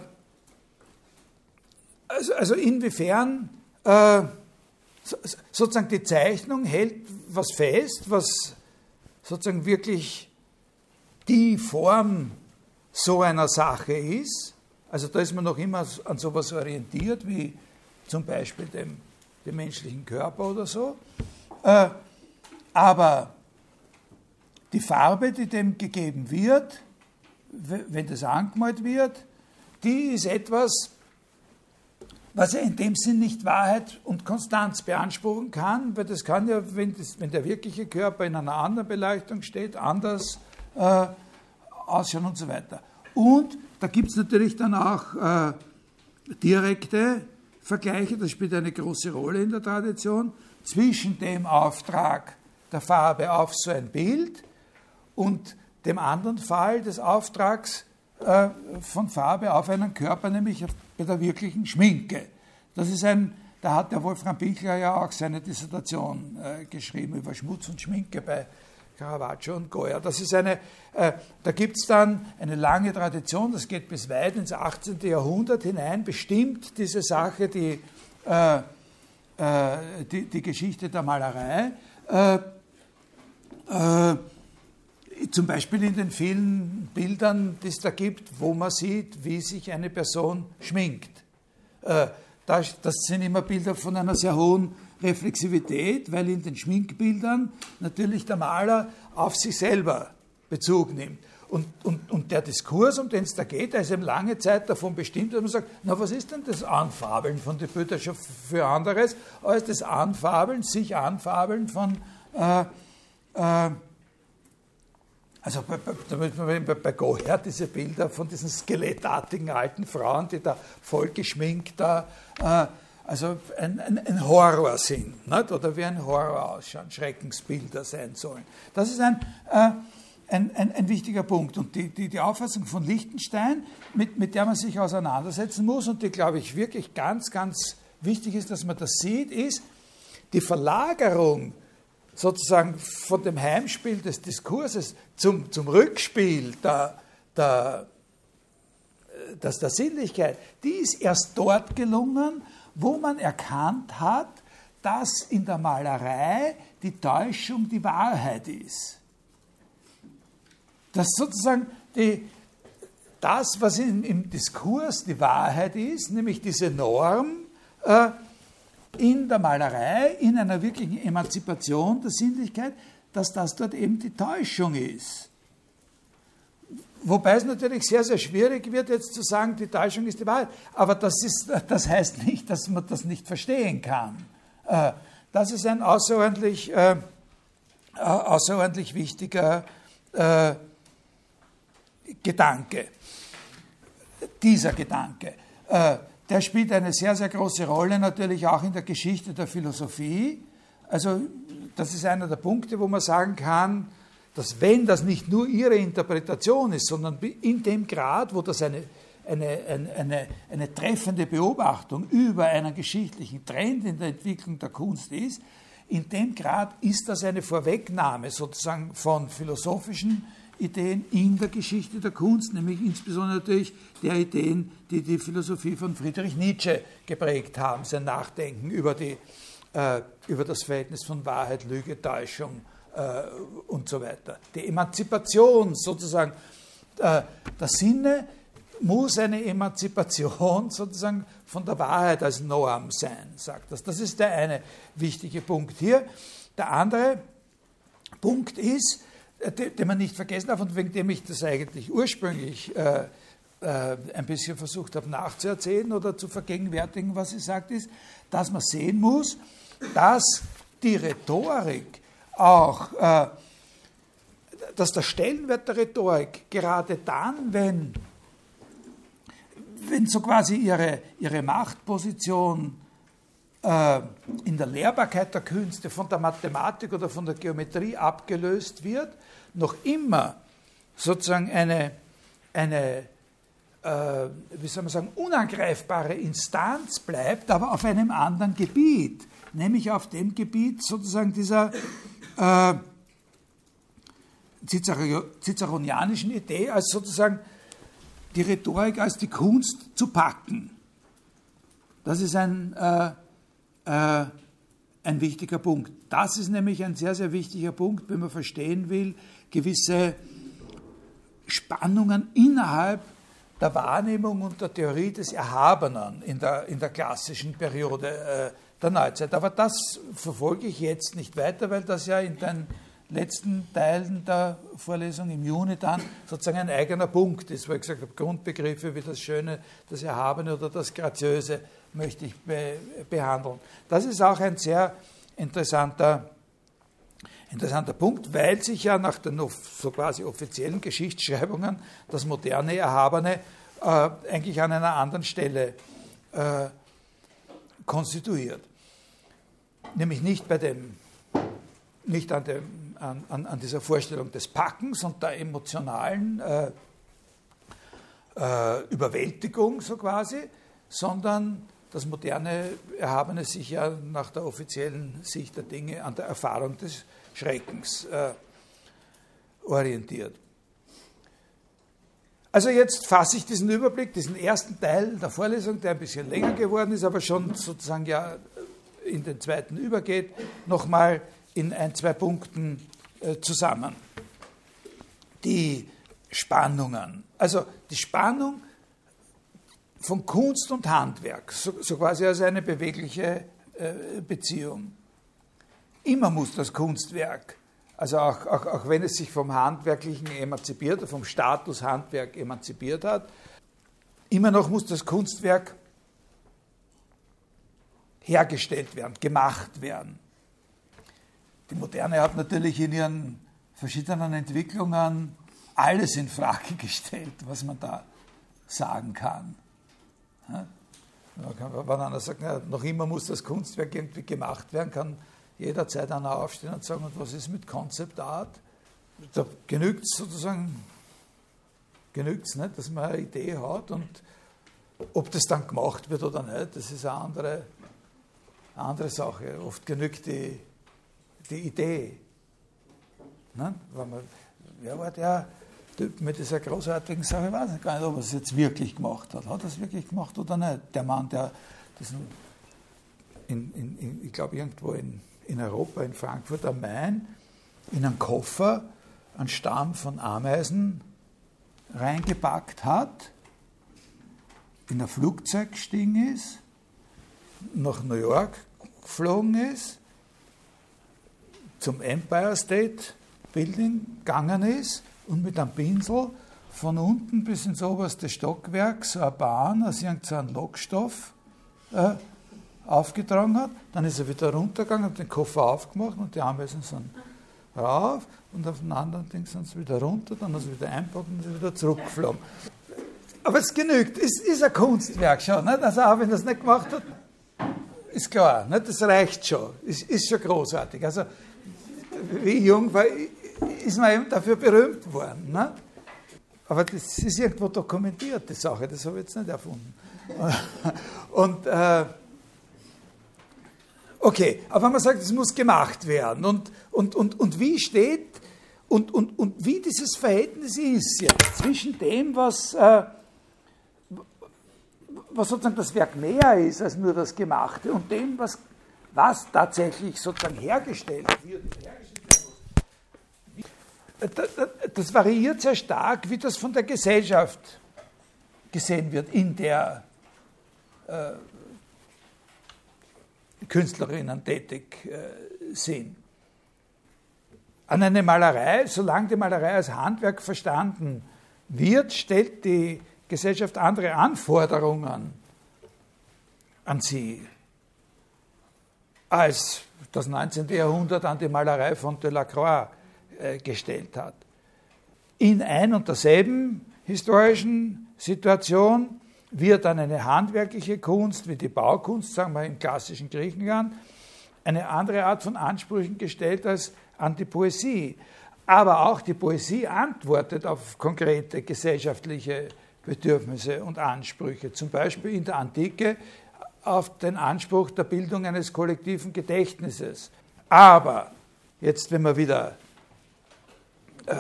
also, also, inwiefern äh, sozusagen die Zeichnung hält was fest, was sozusagen wirklich die Form so einer Sache ist. Also da ist man noch immer an sowas orientiert, wie zum Beispiel dem, dem menschlichen Körper oder so. Äh, aber die Farbe, die dem gegeben wird, wenn das angemalt wird, die ist etwas, was er in dem Sinn nicht Wahrheit und Konstanz beanspruchen kann, weil das kann ja, wenn, das, wenn der wirkliche Körper in einer anderen Beleuchtung steht, anders äh, ausschauen und so weiter. Und da gibt es natürlich dann auch äh, direkte Vergleiche, das spielt eine große Rolle in der Tradition, zwischen dem Auftrag der Farbe auf so ein Bild und dem anderen Fall des Auftrags äh, von Farbe auf einen Körper, nämlich bei der wirklichen Schminke. Das ist ein, da hat der Wolfram Bichler ja auch seine Dissertation äh, geschrieben über Schmutz und Schminke bei Caravaggio und Goya. Das ist eine, äh, da gibt es dann eine lange Tradition, das geht bis weit ins 18. Jahrhundert hinein, bestimmt diese Sache, die, äh, äh, die, die, Geschichte der Malerei. Äh, Äh, zum Beispiel in den vielen Bildern, die es da gibt, wo man sieht, wie sich eine Person schminkt. Äh, das, das sind immer Bilder von einer sehr hohen Reflexivität, weil in den Schminkbildern natürlich der Maler auf sich selber Bezug nimmt. Und, und, und der Diskurs, um den es da geht, der ist eben lange Zeit davon bestimmt, dass man sagt, na was ist denn das Anfabeln von den Bildern schon für anderes, als das Anfabeln, sich Anfabeln von äh, äh, also bei, bei, bei, bei Goher diese Bilder von diesen skelettartigen alten Frauen, die da voll geschminkt da, äh, also ein, ein, ein, Horror sind, nicht? oder wie ein Horror ausschauen, Schreckensbilder sein sollen. Das ist ein, äh, ein, ein, ein, wichtiger Punkt. Und die, die, die Auffassung von Liechtenstein, mit, mit der man sich auseinandersetzen muss und die, glaube ich, wirklich ganz, ganz wichtig ist, dass man das sieht, ist die Verlagerung sozusagen von dem Heimspiel des Diskurses zum, zum Rückspiel der, der, der, der Sinnlichkeit, die ist erst dort gelungen, wo man erkannt hat, dass in der Malerei die Täuschung die Wahrheit ist. Dass sozusagen die, das, was in, im Diskurs die Wahrheit ist, nämlich diese Norm, äh, in der Malerei, in einer wirklichen Emanzipation der Sinnlichkeit, dass das dort eben die Täuschung ist. Wobei es natürlich sehr, sehr schwierig wird, jetzt zu sagen, die Täuschung ist die Wahrheit. Aber das, ist, das heißt nicht, dass man das nicht verstehen kann. Äh, das ist ein außerordentlich, äh, außerordentlich wichtiger äh, Gedanke. Dieser Gedanke der spielt eine sehr, sehr große Rolle natürlich auch in der Geschichte der Philosophie. Also das ist einer der Punkte, wo man sagen kann, dass wenn das nicht nur ihre Interpretation ist, sondern in dem Grad, wo das eine, eine, eine, eine, treffende Beobachtung über einen geschichtlichen Trend in der Entwicklung der Kunst ist, in dem Grad ist das eine Vorwegnahme sozusagen von philosophischen Ideen in der Geschichte der Kunst, nämlich insbesondere natürlich der Ideen, die die Philosophie von Friedrich Nietzsche geprägt haben, sein Nachdenken über, die, äh, über das Verhältnis von Wahrheit, Lüge, Täuschung und so weiter. Die Emanzipation sozusagen äh, der Sinne muss eine Emanzipation sozusagen von der Wahrheit als Norm sein, sagt das. Das ist der eine wichtige Punkt hier. Der andere Punkt ist, äh, den man nicht vergessen darf und wegen dem ich das eigentlich ursprünglich äh, äh, ein bisschen versucht habe nachzuerzählen oder zu vergegenwärtigen, was sie sagt, ist, dass man sehen muss, dass die Rhetorik auch, äh, dass der Stellenwert der Rhetorik gerade dann, wenn, wenn so quasi ihre, ihre Machtposition äh, in der Lehrbarkeit der Künste von der Mathematik oder von der Geometrie abgelöst wird, noch immer sozusagen eine, eine äh, wie soll man sagen, unangreifbare Instanz bleibt, aber auf einem anderen Gebiet, nämlich auf dem Gebiet sozusagen dieser äh, Ciceronianischen Idee als sozusagen die Rhetorik als die Kunst zu packen. Das ist ein, äh, äh, ein wichtiger Punkt. Das ist nämlich ein sehr, sehr wichtiger Punkt, wenn man verstehen will, gewisse Spannungen innerhalb der Wahrnehmung und der Theorie des Erhabenen in der, in der klassischen Periode äh, der Neuzeit. Aber das verfolge ich jetzt nicht weiter, weil das ja in den letzten Teilen der Vorlesung im Juni dann sozusagen ein eigener Punkt ist, weil ich gesagt habe, Grundbegriffe wie das Schöne, das Erhabene oder das Graziöse möchte ich be behandeln. Das ist auch ein sehr interessanter interessanter Punkt, weil sich ja nach den so quasi offiziellen Geschichtsschreibungen das moderne Erhabene äh, eigentlich an einer anderen Stelle äh, konstituiert. Nämlich nicht bei dem, nicht an, dem, an, an, an dieser Vorstellung des Packens und der emotionalen äh, äh Überwältigung so quasi, sondern das moderne Erhabene sich ja nach der offiziellen Sicht der Dinge an der Erfahrung des Schreckens äh, orientiert. Also jetzt fasse ich diesen Überblick, diesen ersten Teil der Vorlesung, der ein bisschen länger geworden ist, aber schon sozusagen ja in den zweiten übergeht, nochmal in ein, zwei Punkten äh, zusammen. Die Spannungen. Also die Spannung von Kunst und Handwerk, so, so quasi als eine bewegliche äh, Beziehung. Immer muss das Kunstwerk, also auch, auch, auch wenn es sich vom Handwerklichen emanzipiert, vom Status Handwerk emanzipiert hat, immer noch muss das Kunstwerk hergestellt werden, gemacht werden. Die Moderne hat natürlich in ihren verschiedenen Entwicklungen alles in Frage gestellt, was man da sagen kann. Wenn einer sagt, noch immer muss das Kunstwerk irgendwie gemacht werden, kann jederzeit einer aufstehen und sagen, und was ist mit Concept Art? Da genügt es sozusagen, genügt's nicht, dass man eine Idee hat und ob das dann gemacht wird oder nicht, das ist eine andere, eine andere Sache. Oft genügt die, die Idee. Ne? Wenn man, wer war der Typ mit dieser großartigen Sache? Ich weiß gar nicht, ob er es jetzt wirklich gemacht hat. Hat er es wirklich gemacht oder nicht? Der Mann, der das in, in, in, ich glaube irgendwo in, in Europa, in Frankfurt am Main, in einen Koffer einen Stamm von Ameisen reingepackt hat, in ein Flugzeug gestiegen ist, nach New York geflogen ist, zum Empire State Building gegangen ist und mit einem Pinsel von unten bis ins oberste Stockwerk so eine Bahn aus irgendeinem Lockstoff äh, aufgetragen hat. Dann ist er wieder runtergegangen, hat den Koffer aufgemacht und die Ameisen sind rauf und auf den anderen Ding sind sie wieder runter, dann ist er wieder einpackt und ist wieder zurückgeflogen. Aber es genügt, es ist ein Kunstwerk schon. Nicht? Also auch wenn er es nicht gemacht hat, ist klar, nicht? das reicht schon, ist, ist schon großartig. Also wie jung war, ist man eben dafür berühmt worden. Nicht? Aber das ist irgendwo dokumentiert, die Sache, das habe ich jetzt nicht erfunden. Und äh, okay, aber man sagt, es muss gemacht werden. Und, und, und, und wie steht und, und, und wie dieses Verhältnis ist jetzt zwischen dem, was äh, was sozusagen das Werk mehr ist als nur das Gemachte und dem, was, was tatsächlich sozusagen hergestellt wird. Das variiert sehr stark, wie das von der Gesellschaft gesehen wird, in der äh, Künstlerinnen tätig äh, sind. An eine Malerei, solange die Malerei als Handwerk verstanden wird, stellt die Gesellschaft andere Anforderungen an sie, als das 19. Jahrhundert an die Malerei von Delacroix äh, gestellt hat. In ein und derselben historischen Situation wird dann eine handwerkliche Kunst wie die Baukunst, sagen wir im klassischen Griechenland, eine andere Art von Ansprüchen gestellt als an die Poesie. Aber auch die Poesie antwortet auf konkrete gesellschaftliche Bedürfnisse und Ansprüche. Zum Beispiel in der Antike auf den Anspruch der Bildung eines kollektiven Gedächtnisses. Aber jetzt, wenn wir wieder äh,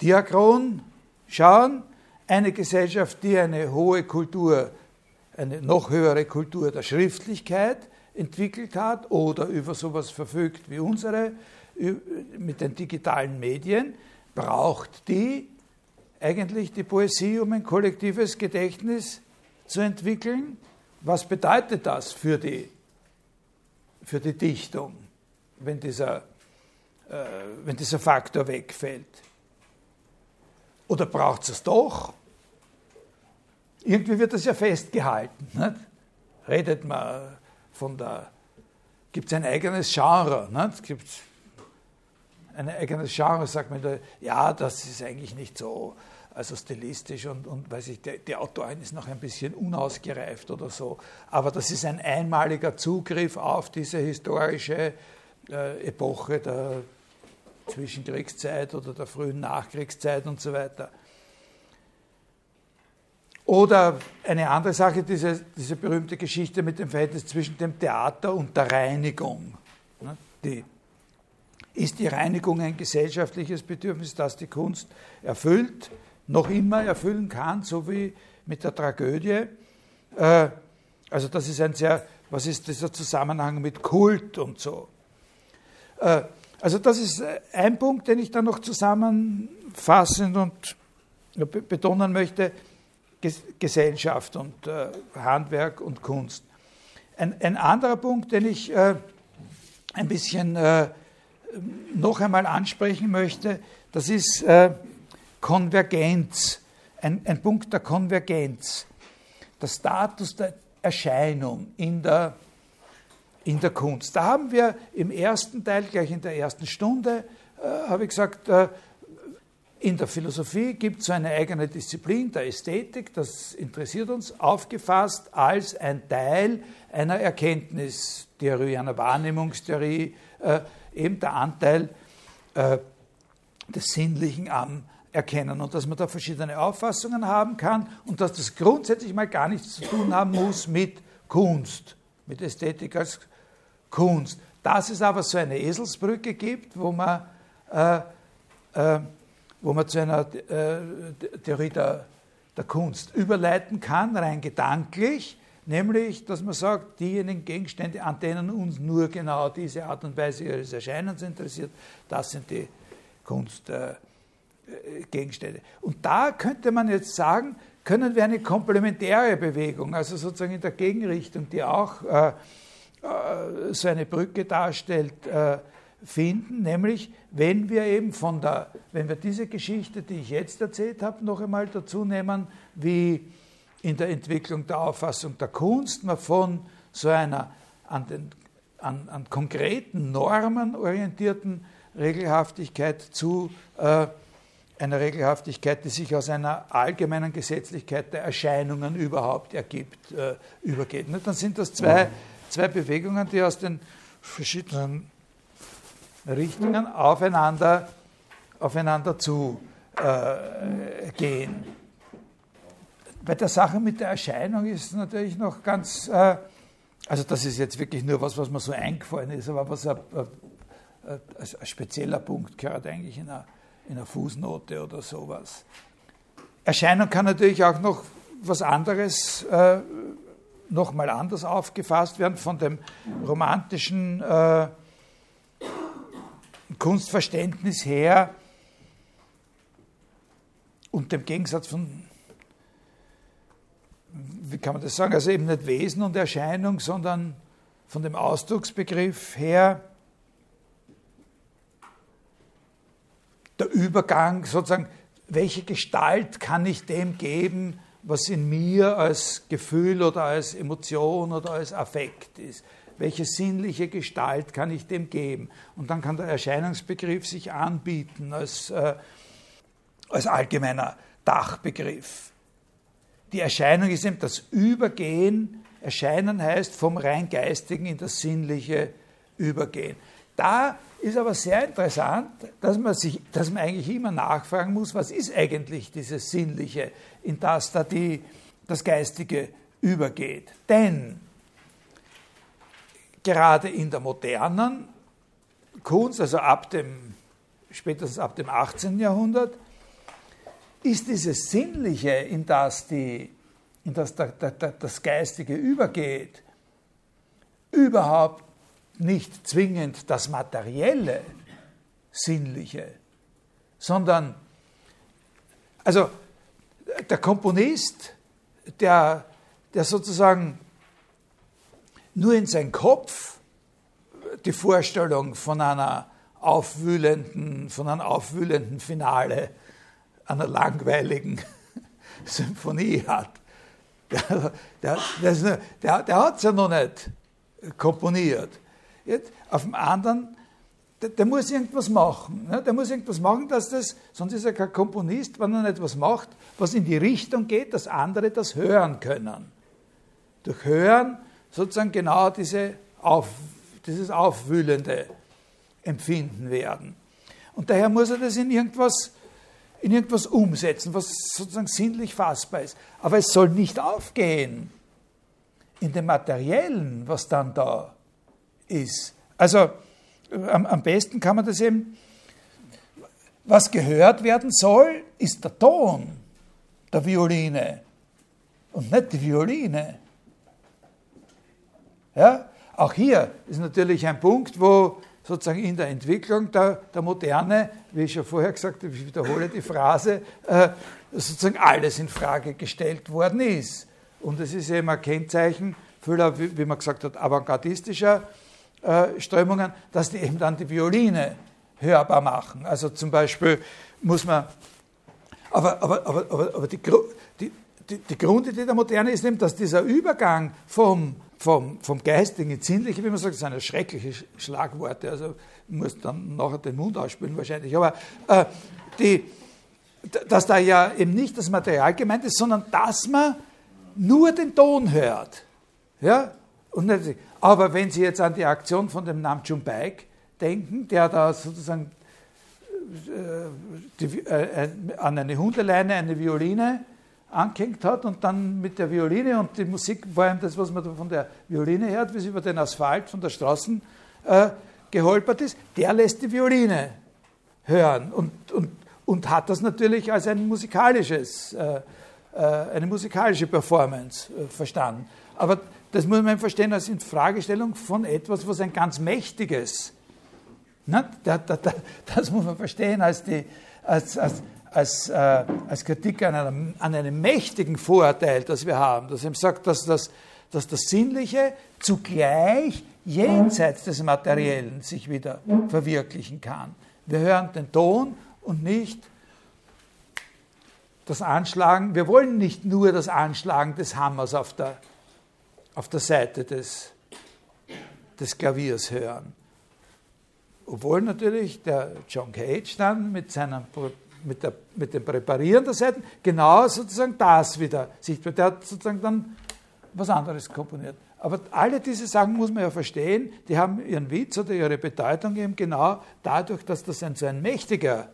diachron schauen, eine Gesellschaft, die eine hohe Kultur, eine noch höhere Kultur der Schriftlichkeit entwickelt hat oder über sowas verfügt wie unsere mit den digitalen Medien, braucht die eigentlich die Poesie, um ein kollektives Gedächtnis zu entwickeln? Was bedeutet das für die, für die Dichtung, wenn dieser, äh, wenn dieser Faktor wegfällt? Oder braucht es es doch? Irgendwie wird das ja festgehalten. Nicht? Redet man von der, gibt es ein eigenes Genre, gibt ein eigenes Genre, sagt man, da, ja, das ist eigentlich nicht so, also stilistisch und, und weiß ich, die, die Autorin ist noch ein bisschen unausgereift oder so. Aber das ist ein einmaliger Zugriff auf diese historische äh, Epoche der Zwischenkriegszeit oder der frühen Nachkriegszeit und so weiter. Oder eine andere Sache, diese, diese berühmte Geschichte mit dem Verhältnis zwischen dem Theater und der Reinigung. Ne, die ist die Reinigung ein gesellschaftliches Bedürfnis, das die Kunst erfüllt, noch immer erfüllen kann, so wie mit der Tragödie? Äh, also das ist ein sehr, was ist dieser Zusammenhang mit Kult und so? Äh, also das ist ein Punkt, den ich dann noch zusammenfassend und betonen möchte. Gesellschaft und äh, Handwerk und Kunst. Ein, ein, anderer Punkt, den ich äh, ein bisschen äh, noch einmal ansprechen möchte, das ist äh, Konvergenz, ein, ein, Punkt der Konvergenz, der Status der Erscheinung in der, in der Kunst. Da haben wir im ersten Teil, gleich in der ersten Stunde, äh, habe ich gesagt, äh, in der Philosophie gibt es so eine eigene Disziplin der Ästhetik, das interessiert uns, aufgefasst als ein Teil einer Erkenntnistheorie, einer Wahrnehmungstheorie, äh, eben der Anteil äh, des Sinnlichen am Erkennen und dass man da verschiedene Auffassungen haben kann und dass das grundsätzlich mal gar nichts zu tun haben muss mit Kunst, mit Ästhetik als Kunst. Dass es aber so eine Eselsbrücke gibt, wo man äh, äh, wo man zu einer äh, Theorie der, der Kunst überleiten kann, rein gedanklich, nämlich, dass man sagt, diejenigen Gegenstände, an denen uns nur genau diese Art und Weise ihres Erscheinens interessiert, das sind die Kunstgegenstände. Äh, und da könnte man jetzt sagen, können wir eine komplementäre Bewegung, also sozusagen in der Gegenrichtung, die auch äh, äh so eine Brücke darstellt, äh, finden, nämlich wenn wir eben von der, wenn wir diese Geschichte, die ich jetzt erzählt habe, noch einmal dazu nehmen, wie in der Entwicklung der Auffassung der Kunst man von so einer an, den, an, an konkreten Normen orientierten Regelhaftigkeit zu äh, einer Regelhaftigkeit, die sich aus einer allgemeinen Gesetzlichkeit der Erscheinungen überhaupt ergibt, äh, übergeht. Dann sind das zwei, zwei Bewegungen, die aus den verschiedenen Richtungen aufeinander, aufeinander zu äh. Bei der Sache mit der Erscheinung ist natürlich noch ganz, äh, also das ist jetzt wirklich nur was, was mir so eingefallen ist, aber was ein, ein, ein spezieller Punkt gehört eigentlich in einer, in Fußnote oder sowas. Erscheinung kann natürlich auch noch was anderes, äh, nochmal anders aufgefasst werden von dem romantischen äh, Kunstverständnis her und dem Gegensatz von, wie kann man das sagen, also eben nicht Wesen und Erscheinung, sondern von dem Ausdrucksbegriff her der Übergang, sozusagen, welche Gestalt kann ich dem geben, was in mir als Gefühl oder als Emotion oder als Affekt ist welche sinnliche Gestalt kann ich dem geben? Und dann kann der Erscheinungsbegriff sich anbieten als, äh, als allgemeiner Dachbegriff. Die Erscheinung ist eben das Übergehen. Erscheinen heißt vom rein Geistigen in das Sinnliche übergehen. Da ist aber sehr interessant, dass man, sich, dass man eigentlich immer nachfragen muss, was ist eigentlich dieses Sinnliche, in das da die, das Geistige übergeht. Denn gerade in der modernen Kunst, also ab dem, spätestens ab dem 18. Jahrhundert, ist dieses Sinnliche, in das, die, in das der, der, der, das Geistige übergeht, überhaupt nicht zwingend das materielle Sinnliche, sondern, also der Komponist, der, der sozusagen nur in seinem Kopf die Vorstellung von einer aufwühlenden, von einem aufwühlenden Finale einer langweiligen Symphonie hat. Der, der, der, der hat es ja noch nicht komponiert. Jetzt, auf dem anderen, der, der, muss irgendwas machen. Ne? Der muss irgendwas machen, dass das, sonst ist er kein Komponist, wenn er nicht etwas macht, was in die Richtung geht, dass andere das hören können. Durch Hören sozusagen genau diese Auf, dieses aufwühlende Empfinden werden. Und daher muss er das in irgendwas, in irgendwas umsetzen, was sozusagen sinnlich fassbar ist. Aber es soll nicht aufgehen in dem Materiellen, was dann da ist. Also am, am besten kann man das eben, was gehört werden soll, ist der Ton der Violine und nicht die Violine. Ja? Auch hier ist natürlich ein Punkt, wo sozusagen in der Entwicklung der, der Moderne, wie ich schon vorher gesagt habe, ich wiederhole die Phrase, äh, sozusagen alles in Frage gestellt worden ist. Und es ist eben ein Kennzeichen vieler, wie, wie man gesagt hat, avantgardistischer äh, Strömungen, dass die eben dann die Violine hörbar machen. Also zum Beispiel muss man, aber, aber, aber, aber, aber die, die, die, die Grundidee der Moderne ist eben, dass dieser Übergang vom, vom, vom Geistigen ins Sinnliche, wie man sagt, das sind schreckliche Schlagworte, also muss dann nachher den Mund ausspülen wahrscheinlich, aber äh, die, dass da ja eben nicht das Material gemeint ist, sondern dass man nur den Ton hört. Ja? Und nicht, aber wenn Sie jetzt an die Aktion von dem Namjoon Baek denken, der da sozusagen äh, die, äh, an eine Hundeleine eine Violine angehängt hat und dann mit der Violine und die Musik, vor allem das, was man von der Violine hört, wie sie über den Asphalt von der Straße äh, geholpert ist, der lässt die Violine hören und, und, und hat das natürlich als ein musikalisches, äh, äh, eine musikalische Performance äh, verstanden. Aber das muss man verstehen als Infragestellung von etwas, was ein ganz mächtiges, ne? das muss man verstehen als, die, als, als, als, äh, als Kritik an einem, an einem mächtigen Vorurteil, das wir haben, das ihm sagt, dass das, dass das Sinnliche zugleich jenseits des Materiellen sich wieder verwirklichen kann. Wir hören den Ton und nicht das Anschlagen. Wir wollen nicht nur das Anschlagen des Hammers auf der, auf der Seite des, des Klaviers hören. Obwohl natürlich der John Cage dann mit seinem mit, der, mit dem Präparieren der Seiten genau sozusagen das wieder sichtbar. Der hat sozusagen dann was anderes komponiert. Aber alle diese Sachen muss man ja verstehen, die haben ihren Witz oder ihre Bedeutung eben genau dadurch, dass das ein so ein mächtiger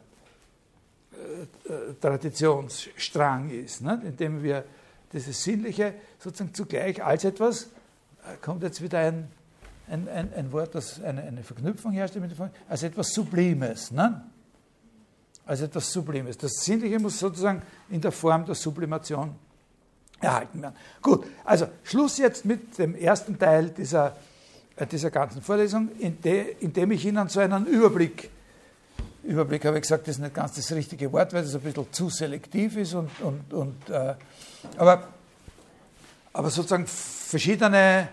äh, äh Traditionsstrang ist, ne? indem wir dieses Sinnliche sozusagen zugleich als etwas, äh, kommt jetzt wieder ein, ein, ein, ein Wort, das eine, eine Verknüpfung herstellt, als etwas Sublimes. Ne? Als etwas Sublimes. Das Sinnliche muss sozusagen in der Form der Sublimation erhalten werden. Gut, also Schluss jetzt mit dem ersten Teil dieser, äh, dieser ganzen Vorlesung, in, de, in dem ich Ihnen so einen Überblick, Überblick habe ich gesagt, das ist nicht ganz das richtige Wort, weil das ein bisschen zu selektiv ist, und, und, und, äh, aber, aber sozusagen verschiedene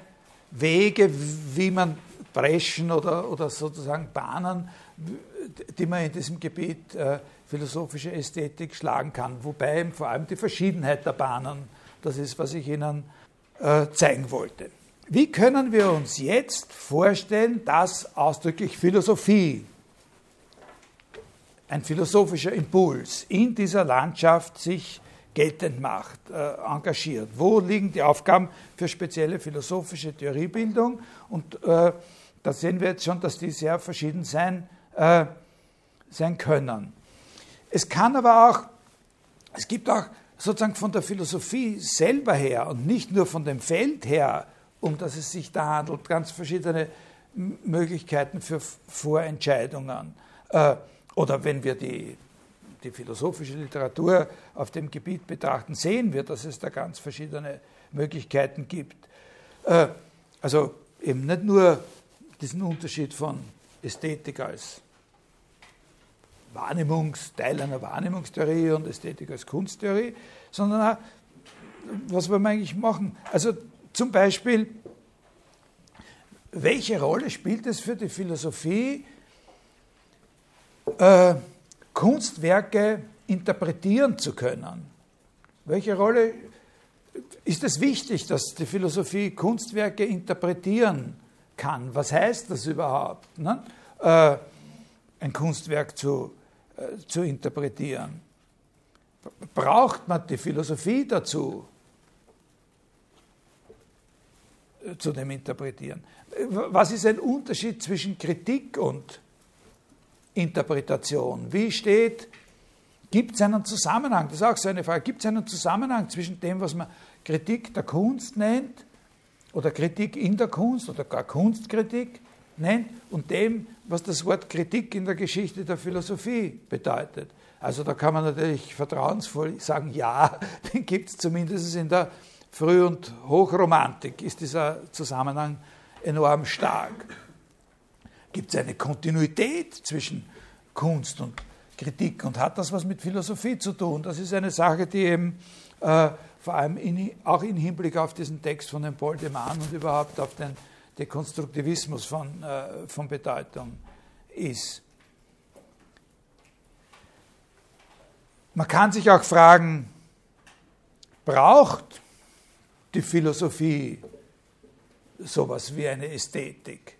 Wege, wie man Breschen oder, oder sozusagen Bahnen die man in diesem Gebiet äh, philosophische Ästhetik schlagen kann. Wobei vor allem die Verschiedenheit der Bahnen, das ist, was ich Ihnen äh, zeigen wollte. Wie können wir uns jetzt vorstellen, dass ausdrücklich Philosophie, ein philosophischer Impuls in dieser Landschaft sich geltend macht, äh, engagiert? Wo liegen die Aufgaben für spezielle philosophische Theoriebildung? Und äh, da sehen wir jetzt schon, dass die sehr verschieden sein äh, sein können. Es kann aber auch, es gibt auch sozusagen von der Philosophie selber her und nicht nur von dem Feld her, um das es sich da handelt, ganz verschiedene Möglichkeiten für Vorentscheidungen. Äh, oder wenn wir die, die philosophische Literatur auf dem Gebiet betrachten, sehen wir, dass es da ganz verschiedene Möglichkeiten gibt. Äh, also eben nicht nur diesen Unterschied von Ästhetik als Wahrnehmungsteil einer Wahrnehmungstheorie und Ästhetik als Kunsttheorie, sondern auch, was wollen wir eigentlich machen? Also zum Beispiel, welche Rolle spielt es für die Philosophie, äh, Kunstwerke interpretieren zu können? Welche Rolle ist es wichtig, dass die Philosophie Kunstwerke interpretieren kann? Was heißt das überhaupt? Ne? Äh, ein Kunstwerk zu äh, zu interpretieren. Braucht man die Philosophie dazu, äh, zu dem Interpretieren? Was ist ein Unterschied zwischen Kritik und Interpretation? Wie steht, gibt es einen Zusammenhang? Das ist auch so eine Frage. Gibt es einen Zusammenhang zwischen dem, was man Kritik der Kunst nennt, oder Kritik in der Kunst, oder gar Kunstkritik nennt, und dem, was das Wort Kritik in der Geschichte der Philosophie bedeutet. Also da kann man natürlich vertrauensvoll sagen, ja, den gibt es zumindest in der Früh- und Hochromantik, ist dieser Zusammenhang enorm stark. gibt es eine Kontinuität zwischen Kunst und Kritik und hat das was mit Philosophie zu tun? Das ist eine Sache, die eben äh, vor allem in, auch im Hinblick auf diesen Text von dem Paul de Man und überhaupt auf den Dekonstruktivismus von, äh, von Bedeutung ist. Man kann sich auch fragen, braucht die Philosophie sowas wie eine Ästhetik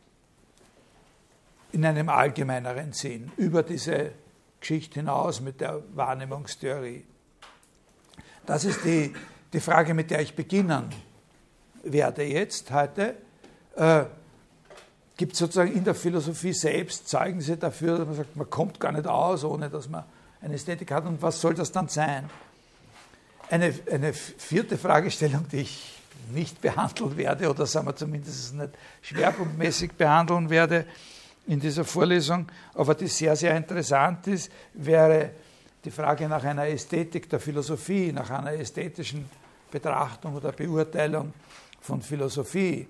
in einem allgemeineren Sinn über diese Geschichte hinaus mit der Wahrnehmungstheorie? Das ist die, die Frage, mit der ich beginnen werde jetzt, heute. Äh, Gibt es sozusagen in der Philosophie selbst Zeugnisse dafür, dass man sagt, man kommt gar nicht aus, ohne dass man eine Ästhetik hat und was soll das dann sein? Eine, eine vierte Fragestellung, die ich nicht behandeln werde oder sagen wir zumindest nicht schwerpunktmäßig behandeln werde in dieser Vorlesung, aber die sehr, sehr interessant ist, wäre die Frage nach einer Ästhetik der Philosophie, nach einer ästhetischen Betrachtung oder Beurteilung von Philosophie.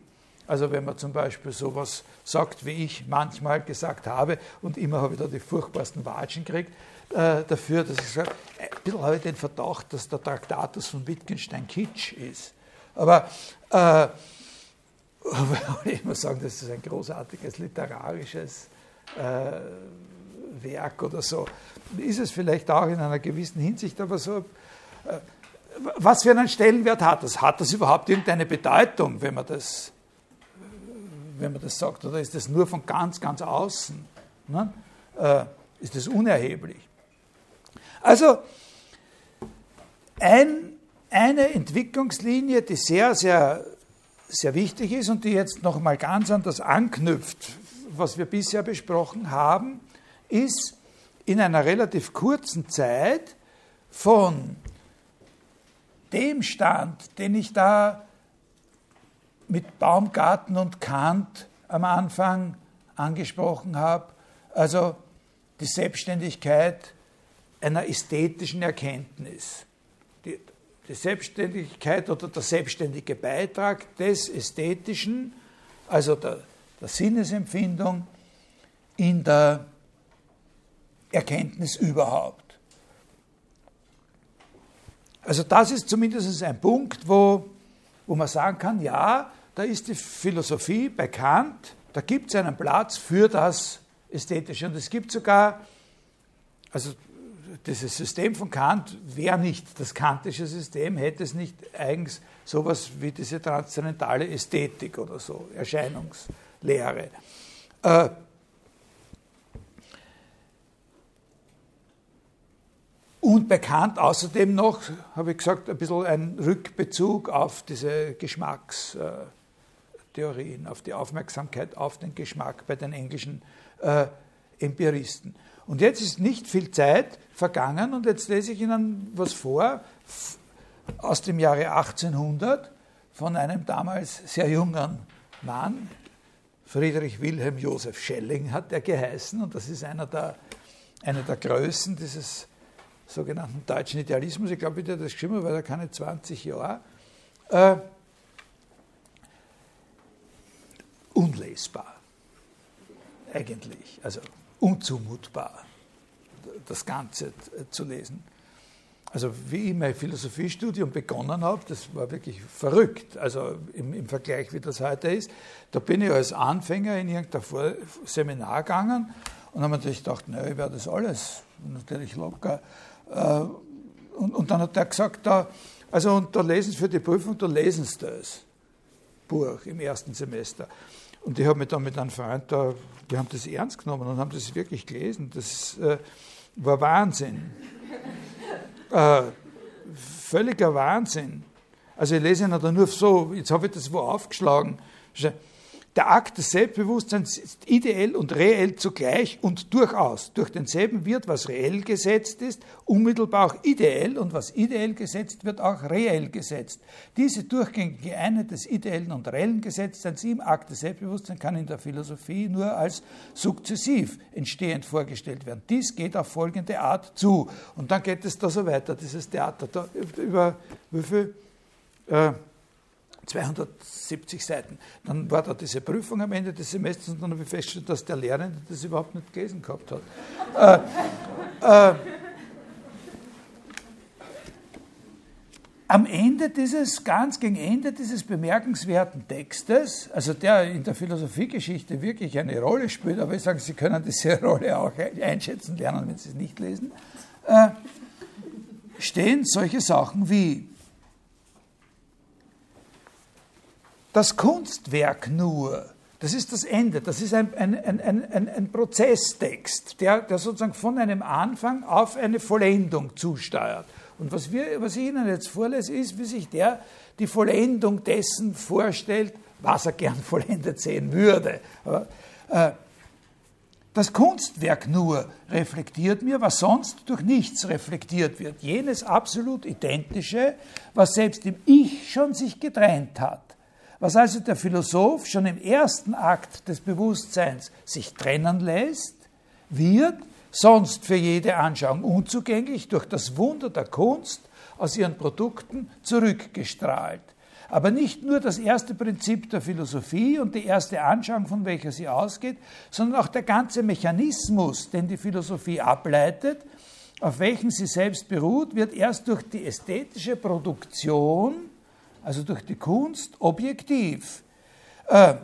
Also wenn man zum Beispiel sowas sagt, wie ich manchmal gesagt habe, und immer habe ich da die furchtbarsten Watschen gekriegt, äh, dafür, dass ich sage, ein bisschen habe ich den Verdacht, dass der Traktatus von Wittgenstein Kitsch ist. Aber äh, ich muss sagen, das ist ein großartiges literarisches äh, Werk oder so. Ist es vielleicht auch in einer gewissen Hinsicht, aber so, äh, was für einen Stellenwert hat das? Hat das überhaupt irgendeine Bedeutung, wenn man das, wenn man das sagt? Oder ist das nur von ganz, ganz außen? Ne? Äh, ist das unerheblich? Also ein, eine Entwicklungslinie, die sehr, sehr, sehr wichtig ist und die jetzt nochmal ganz an das anknüpft, was wir bisher besprochen haben, ist in einer relativ kurzen Zeit von dem Stand, den ich da mit Baumgarten und Kant am Anfang angesprochen habe, also die Selbstständigkeit einer ästhetischen Erkenntnis. Die, die Selbstständigkeit oder der selbstständige Beitrag des Ästhetischen, also der, der Sinnesempfindung, in der Erkenntnis überhaupt. Also das ist zumindest ein Punkt, wo, wo man sagen kann, ja, da ist die Philosophie bei Kant, da gibt es einen Platz für das Ästhetische. Und es gibt sogar, also dieses System von Kant wäre nicht das kantische System, hätte es nicht eigens sowas wie diese transzendentale Ästhetik oder so, Erscheinungslehre. Äh, und bekannt außerdem noch, habe ich gesagt, ein bisschen ein Rückbezug auf diese Geschmackstheorien, auf die Aufmerksamkeit auf den Geschmack bei den englischen äh, Empiristen. Und jetzt ist nicht viel Zeit vergangen und jetzt lese ich Ihnen was vor aus dem Jahre 1800 von einem damals sehr jungen Mann, Friedrich Wilhelm Josef Schelling hat er geheißen und das ist einer der, einer der Größen dieses sogenannten deutschen Idealismus. Ich glaube, wie der das geschrieben hat, weil er keine 20 Jahre. Äh, unlesbar, eigentlich. Also unzumutbar, das Ganze zu lesen. Also wie ich mein Philosophiestudium begonnen habe, das war wirklich verrückt, also im, im, Vergleich, wie das heute ist. Da bin ich als Anfänger in irgendein Seminar gegangen und habe natürlich gedacht, naja, ich werde das alles natürlich locker. Äh, und, und, dann hat er gesagt, da, also und da lesen Sie für die Prüfung, da lesen Sie das Buch im ersten Semester. Und ich habe mich dann mit einem Freund da, wir haben das ernst genommen und haben das wirklich gelesen. Das äh, war Wahnsinn. äh, völliger Wahnsinn. Also ich lese ihn da nur so, jetzt habe ich das wo aufgeschlagen. Der Akt des Selbstbewusstseins ist ideell und reell zugleich und durchaus. Durch denselben wird, was reell gesetzt ist, unmittelbar auch ideell und was ideell gesetzt wird, auch reell gesetzt. Diese durchgängige Einheit des ideellen und reellen Gesetztseins im Akt des Selbstbewusstseins kann in der Philosophie nur als sukzessiv entstehend vorgestellt werden. Dies geht auf folgende Art zu. Und dann geht es da so weiter, dieses Theater. Da über wie viel? Äh, 270 Seiten. Dann war da diese Prüfung am Ende des Semesters und dann habe ich festgestellt, dass der Lehrende das überhaupt nicht gelesen gehabt hat. äh, äh, am Ende dieses, ganz gegen Ende dieses bemerkenswerten Textes, also der in der Philosophiegeschichte wirklich eine Rolle spielt, aber ich sage, Sie können diese Rolle auch einschätzen lernen, wenn Sie es nicht lesen, äh, stehen solche Sachen wie das Kunstwerk nur, das ist das Ende, das ist ein, ein, ein, ein, ein Prozesstext, der, der sozusagen von einem Anfang auf eine Vollendung zusteuert. Und was, wir, was ich Ihnen jetzt vorlese, ist, wie sich der die Vollendung dessen vorstellt, was er gern vollendet sehen würde. Aber, äh, das Kunstwerk nur reflektiert mir, was sonst durch nichts reflektiert wird. Jenes absolut Identische, was selbst im Ich schon sich getrennt hat. Was also der Philosoph schon im ersten Akt des Bewusstseins sich trennen lässt, wird sonst für jede Anschauung unzugänglich, durch das Wunder der Kunst aus ihren Produkten zurückgestrahlt. Aber nicht nur das erste Prinzip der Philosophie und die erste Anschauung, von welcher sie ausgeht, sondern auch der ganze Mechanismus, den die Philosophie ableitet, auf welchen sie selbst beruht, wird erst durch die ästhetische Produktion, also durch die Kunst, objektiv. Äh,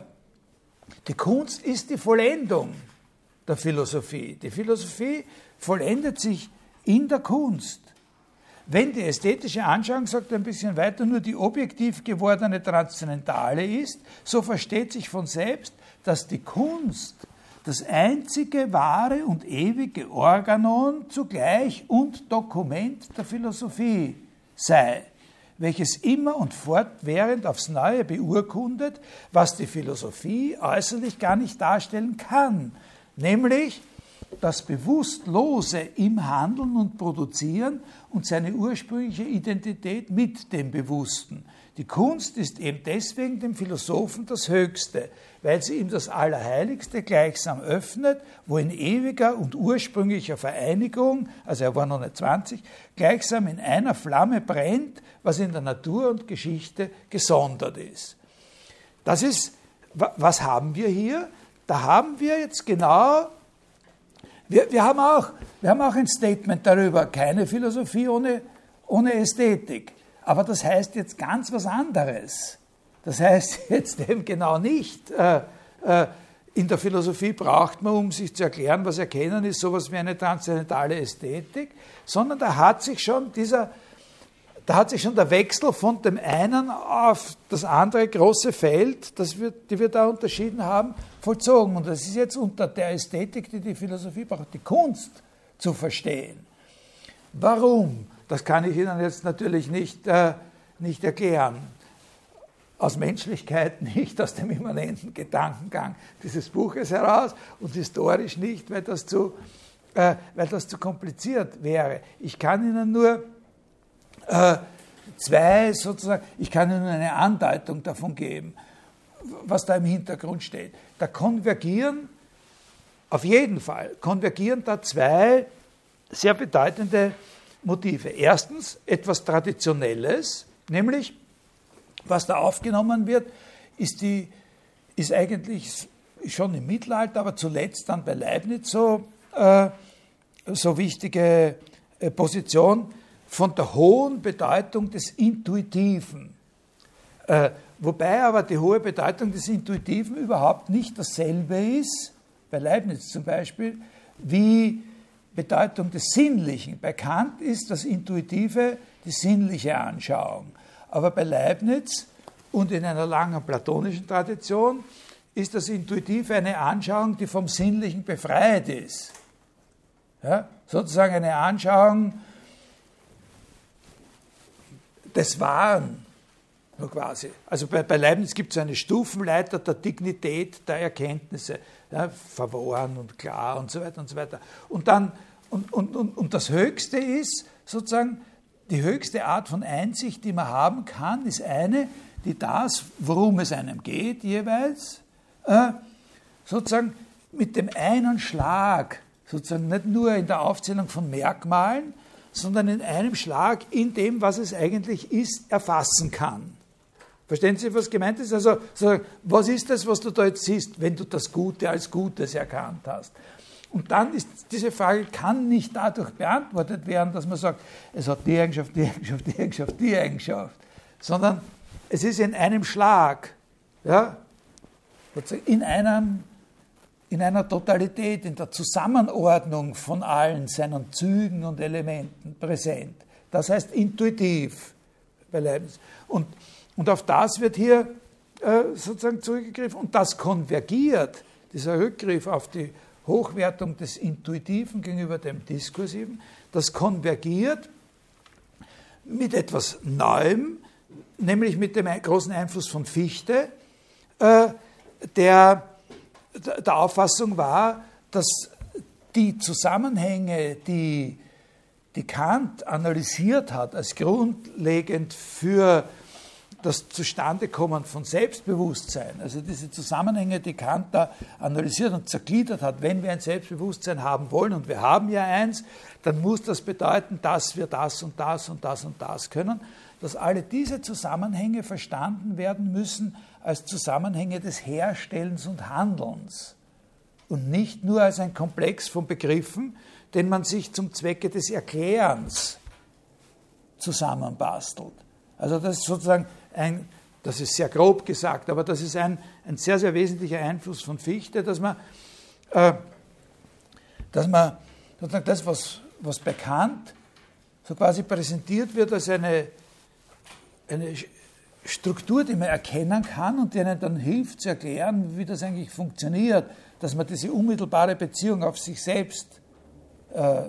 die Kunst ist die Vollendung der Philosophie. Die Philosophie vollendet sich in der Kunst. Wenn die ästhetische Anschauung, sagt er ein bisschen weiter, nur die objektiv gewordene Transzendentale ist, so versteht sich von selbst, dass die Kunst das einzige wahre und ewige Organon zugleich und Dokument der Philosophie sei, welches immer und fortwährend aufs Neue beurkundet, was die Philosophie äußerlich gar nicht darstellen kann, nämlich das Bewusstlose im Handeln und Produzieren und seine ursprüngliche Identität mit dem Bewussten. Die Kunst ist eben deswegen dem Philosophen das Höchste, weil sie ihm das Allerheiligste gleichsam öffnet, wo in ewiger und ursprünglicher Vereinigung, also er war noch nicht 20, gleichsam in einer Flamme brennt, was in der Natur und Geschichte gesondert ist. Das ist, was haben wir hier? Da haben wir jetzt genau, wir, wir, haben, auch, wir haben auch ein Statement darüber, keine Philosophie ohne, ohne Ästhetik. Aber das heißt jetzt ganz was anderes. Das heißt jetzt eben genau nicht, äh, äh, in der Philosophie braucht man, um sich zu erklären, was Erkennen ist, sowas wie eine transzendentale Ästhetik, sondern da hat sich schon dieser da hat sich schon der Wechsel von dem einen auf das andere große Feld, das wir, die wir da unterschieden haben, vollzogen. Und das ist jetzt unter der Ästhetik, die die Philosophie braucht, die Kunst zu verstehen. Warum? Das kann ich Ihnen jetzt natürlich nicht, äh, nicht erklären. Aus Menschlichkeit nicht, aus dem immanenten Gedankengang dieses Buches heraus und historisch nicht, weil das zu, äh, weil das zu kompliziert wäre. Ich kann Ihnen nur äh, zwei sozusagen, ich kann Ihnen eine Andeutung davon geben, was da im Hintergrund steht. Da konvergieren, auf jeden Fall, konvergieren da zwei sehr bedeutende Motive. Erstens etwas Traditionelles, nämlich was da aufgenommen wird, ist, die, ist eigentlich schon im Mittelalter, aber zuletzt dann bei Leibniz so, äh, so wichtige äh, Position, von der hohen Bedeutung des Intuitiven. Äh, wobei aber die hohe Bedeutung des Intuitiven überhaupt nicht dasselbe ist, bei Leibniz zum Beispiel, wie Bedeutung des Sinnlichen. Bei Kant ist das Intuitive die sinnliche Anschauung. Aber bei Leibniz und in einer langen platonischen Tradition ist das Intuitive eine Anschauung, die vom Sinnlichen befreit ist. Ja? Sozusagen eine Anschauung, des Wahren, nur quasi. Also bei, bei Leibniz gibt es eine Stufenleiter der Dignität der Erkenntnisse, ja, verworren und klar und so weiter und so weiter. Und dann, und, und, und, und das Höchste ist sozusagen, die höchste Art von Einsicht, die man haben kann, ist eine, die das, worum es einem geht jeweils, äh, sozusagen mit dem einen Schlag, sozusagen nicht nur in der Aufzählung von Merkmalen, sondern in einem Schlag in dem, was es eigentlich ist, erfassen kann. Verstehen Sie, was gemeint ist? Also, was ist das, was du da jetzt siehst, wenn du das Gute als Gutes erkannt hast? Und dann ist diese Frage, kann nicht dadurch beantwortet werden, dass man sagt, es hat die Eigenschaft, die Eigenschaft, die Eigenschaft, die Eigenschaft, sondern es ist in einem Schlag, ja, in, einem, in einer Totalität, in der Zusammenordnung von allen seinen Zügen und Elementen präsent. Das heißt intuitiv bei Leibniz. Und, und auf das wird hier äh, sozusagen zurückgegriffen und das konvergiert, dieser Rückgriff auf die Hochwertung des Intuitiven gegenüber dem Diskursiven, das konvergiert mit etwas Neuem, nämlich mit dem großen Einfluss von Fichte, äh, der der Auffassung war, dass die Zusammenhänge, die, die Kant analysiert hat als grundlegend für das Zustandekommen von Selbstbewusstsein, also diese Zusammenhänge, die Kant da analysiert und zergliedert hat, wenn wir ein Selbstbewusstsein haben wollen, und wir haben ja eins, dann muss das bedeuten, dass wir das und das und das und das können, dass alle diese Zusammenhänge verstanden werden müssen als Zusammenhänge des Herstellens und Handelns. Und nicht nur als ein Komplex von Begriffen, den man sich zum Zwecke des Erklärens zusammenbastelt. Also das ist sozusagen ein, das ist sehr grob gesagt, aber das ist ein, ein sehr, sehr wesentlicher Einfluss von Fichte, dass man, äh, dass man sozusagen das, was, was bekannt, so quasi präsentiert wird als eine, eine Struktur, die man erkennen kann und die einem dann hilft zu erklären, wie das eigentlich funktioniert, dass man diese unmittelbare Beziehung auf sich selbst äh,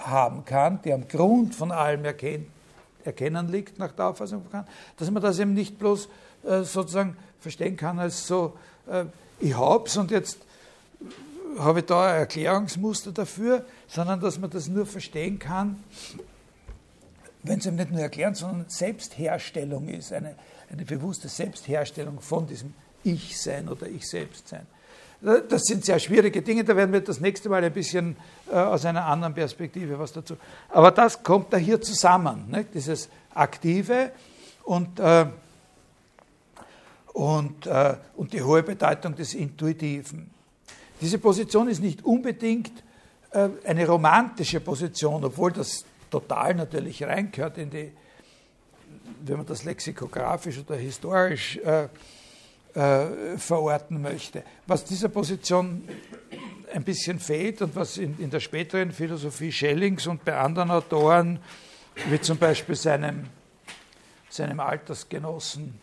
haben kann, die am Grund von allem erkennt, erkennen liegt nach der Auffassung von Kant, dass man das eben nicht bloß äh, sozusagen verstehen kann als so, äh, ich hab's und jetzt habe ich da ein Erklärungsmuster dafür, sondern dass man das nur verstehen kann, wenn es eben nicht nur erklären, sondern Selbstherstellung ist, eine, eine bewusste Selbstherstellung von diesem Ich-Sein oder Ich-Selbst-Sein. Das sind sehr schwierige Dinge, da werden wir das nächste Mal ein bisschen äh, aus einer anderen Perspektive was dazu. Aber das kommt da hier zusammen, ne? dieses Aktive und, äh, und, äh, und die hohe Bedeutung des Intuitiven. Diese Position ist nicht unbedingt äh, eine romantische Position, obwohl das total natürlich reingehört in die, wenn man das lexikografisch oder historisch äh, äh, verorten möchte. Was dieser Position ein bisschen fehlt und was in, in, der späteren Philosophie Schellings und bei anderen Autoren, wie zum Beispiel seinem, seinem Altersgenossen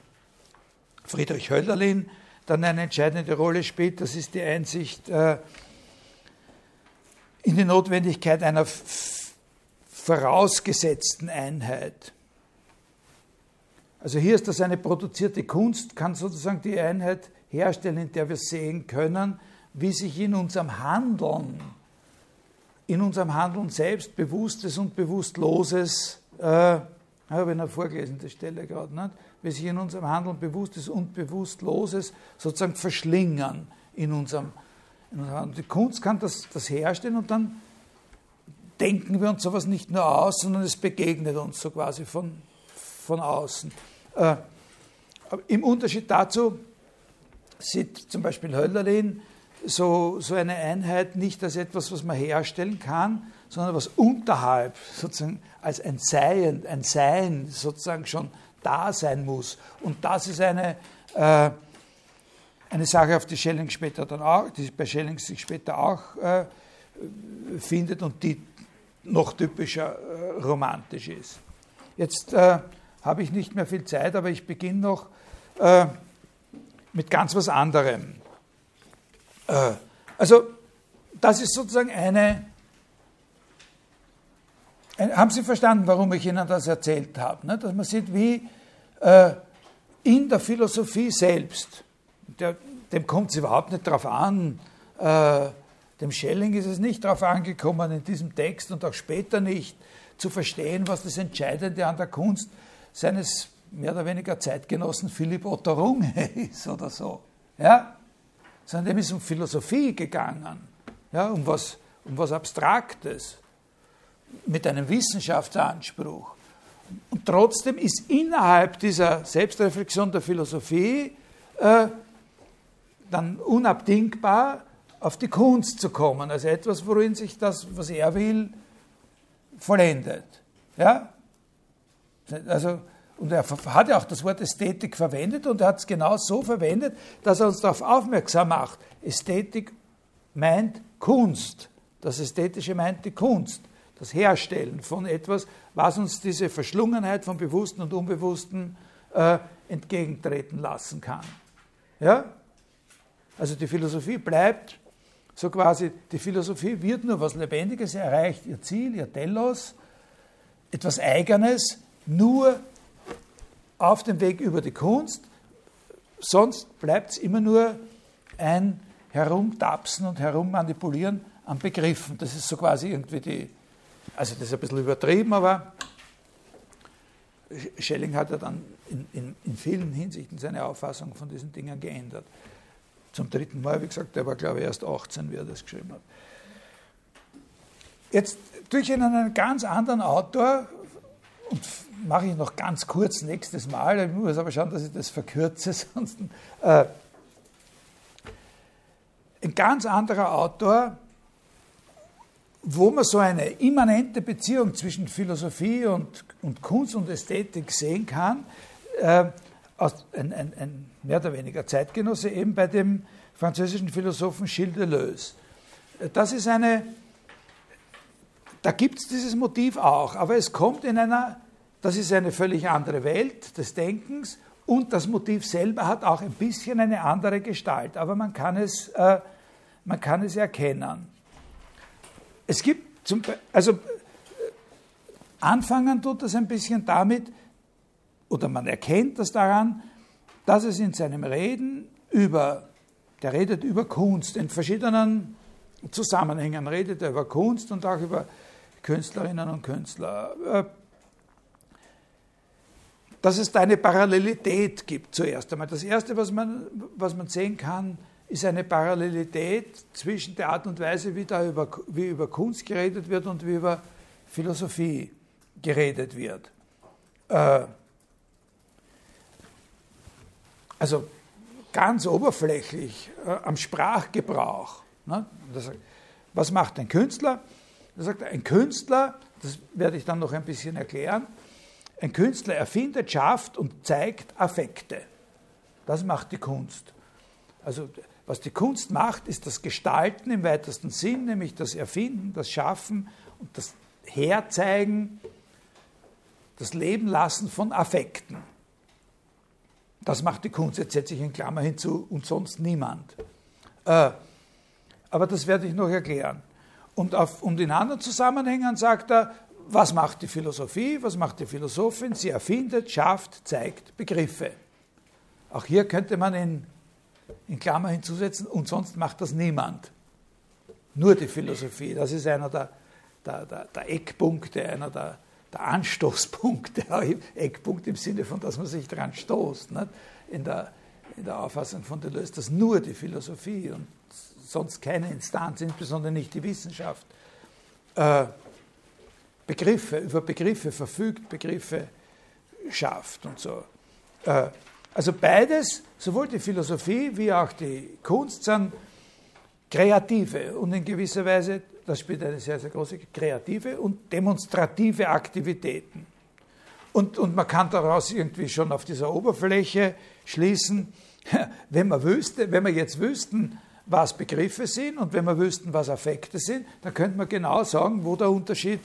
Friedrich Hölderlin, dann eine entscheidende Rolle spielt, das ist die Einsicht äh, in die Notwendigkeit einer vorausgesetzten Einheit. Also hier ist das eine produzierte Kunst, kann sozusagen die Einheit herstellen, in der wir sehen können, wie sich in unserem Handeln, in unserem Handeln selbst Bewusstes und Bewusstloses, äh, ich habe eine vorgelesene Stelle gerade, nicht? wie sich in unserem Handeln Bewusstes und Bewusstloses sozusagen verschlingern in unserem, in unserem Handeln. Die Kunst kann das, das herstellen und dann denken wir uns sowas nicht nur aus, sondern es begegnet uns so quasi von, von außen. Äh, Im Unterschied dazu sieht zum Beispiel Hölderlin so, so eine Einheit nicht als etwas, was man herstellen kann, sondern was unterhalb sozusagen als ein Sein, ein Sein sozusagen schon da sein muss. Und das ist eine, äh, eine Sache, auf die Schelling später dann auch, die bei Schelling sich später auch äh, findet und die noch typischer äh, romantisch ist. Jetzt äh, habe ich nicht mehr viel Zeit, aber ich beginne noch äh, mit ganz was anderem. Äh, also, das ist sozusagen eine, ein, haben Sie verstanden, warum ich Ihnen das erzählt habe? Ne? Dass man sieht, wie äh, in der Philosophie selbst, der, dem kommt es überhaupt nicht darauf an, äh, dem Schelling ist es nicht darauf angekommen, in diesem Text und auch später nicht zu verstehen, was das Entscheidende an der Kunst seines mehr oder weniger Zeitgenossen Philipp Otto Runge ist oder so. Ja? Sondern dem ist um Philosophie gegangen, ja? um, was, um was Abstraktes, mit einem Wissenschaftsanspruch. und trotzdem ist innerhalb dieser Selbstreflexion der Philosophie äh, dann unabdingbar, auf die Kunst zu kommen, also etwas, worin sich das, was er will, vollendet. Ja? Also, und er hat ja auch das Wort Ästhetik verwendet und er hat es genau so verwendet, dass er uns darauf aufmerksam macht. Ästhetik meint Kunst. Das Ästhetische meint die Kunst, das Herstellen von etwas, was uns diese Verschlungenheit von Bewussten und Unbewussten äh, entgegentreten lassen kann. Ja? Also die Philosophie bleibt so quasi, die Philosophie wird nur was Lebendiges, erreicht ihr Ziel, ihr Telos, etwas Eigenes, nur auf dem Weg über die Kunst, sonst bleibt es immer nur ein Herumtapsen und Herummanipulieren an Begriffen. Das ist so quasi irgendwie die, also das ist ein bisschen übertrieben, aber Schelling hat ja dann in, in, in vielen Hinsichten seine Auffassung von diesen Dingen geändert. Zum dritten Mal, wie gesagt, der war glaube ich erst 18, wie er das geschrieben hat. Jetzt durch einen ganz anderen Autor und mache ich noch ganz kurz nächstes Mal. Ich muss aber schauen, dass ich das verkürze, sonst. Äh, ein ganz anderer Autor, wo man so eine immanente Beziehung zwischen Philosophie und, und Kunst und Ästhetik sehen kann, äh, ein, ein, ein, mehr oder weniger Zeitgenosse eben bei dem französischen Philosophen Gilles Deleuze. Das ist eine, da gibt es dieses Motiv auch, aber es kommt in einer, das ist eine völlig andere Welt des Denkens und das Motiv selber hat auch ein bisschen eine andere Gestalt, aber man kann es, äh, man kann es erkennen. Es gibt, zum, also anfangen tut das ein bisschen damit, oder man erkennt das daran, dass es in seinem Reden über, der redet über Kunst in verschiedenen Zusammenhängen, redet er über Kunst und auch über Künstlerinnen und Künstler. Äh, dass es da eine Parallelität gibt zuerst einmal. Das Erste, was man, was man sehen kann, ist eine Parallelität zwischen der Art und Weise, wie, da über, wie über Kunst geredet wird und wie über Philosophie geredet wird. Äh, also ganz oberflächlich äh, am Sprachgebrauch. Ne? Was macht ein Künstler? Er sagt, ein Künstler, das werde ich dann noch ein bisschen erklären, ein Künstler erfindet, schafft und zeigt Affekte. Das macht die Kunst. Also was die Kunst macht, ist das Gestalten im weitesten Sinn, nämlich das Erfinden, das Schaffen und das Herzeigen, das Leben lassen von Affekten. Das macht die Kunst. Jetzt setze ich in Klammer hinzu und sonst niemand. Äh, aber das werde ich noch erklären. Und, auf, und in anderen Zusammenhängen sagt er, was macht die Philosophie, was macht die Philosophin? Sie erfindet, schafft, zeigt Begriffe. Auch hier könnte man in, in Klammer hinzusetzen, und sonst macht das niemand. Nur die Philosophie. Das ist einer der, der, der, der Eckpunkte, einer der, der Anstoßpunkte. Eckpunkt im Sinne von, dass man sich daran stoßt. In, der, in der Auffassung von Deleuze, dass nur die Philosophie und sonst keine Instanz, insbesondere nicht die Wissenschaft, äh, Begriffe, über Begriffe verfügt, Begriffe schafft und so. Äh, also beides, sowohl die Philosophie wie auch die Kunst, sind kreative und in gewisser Weise, das spielt eine sehr, sehr große, kreative und demonstrative Aktivitäten. Und, und man kann daraus irgendwie schon auf dieser Oberfläche schließen, wenn man wüsste, wenn wir jetzt wüssten, was Begriffe sind und wenn wir wüssten, was Affekte sind, dann könnte man genau sagen, wo der Unterschied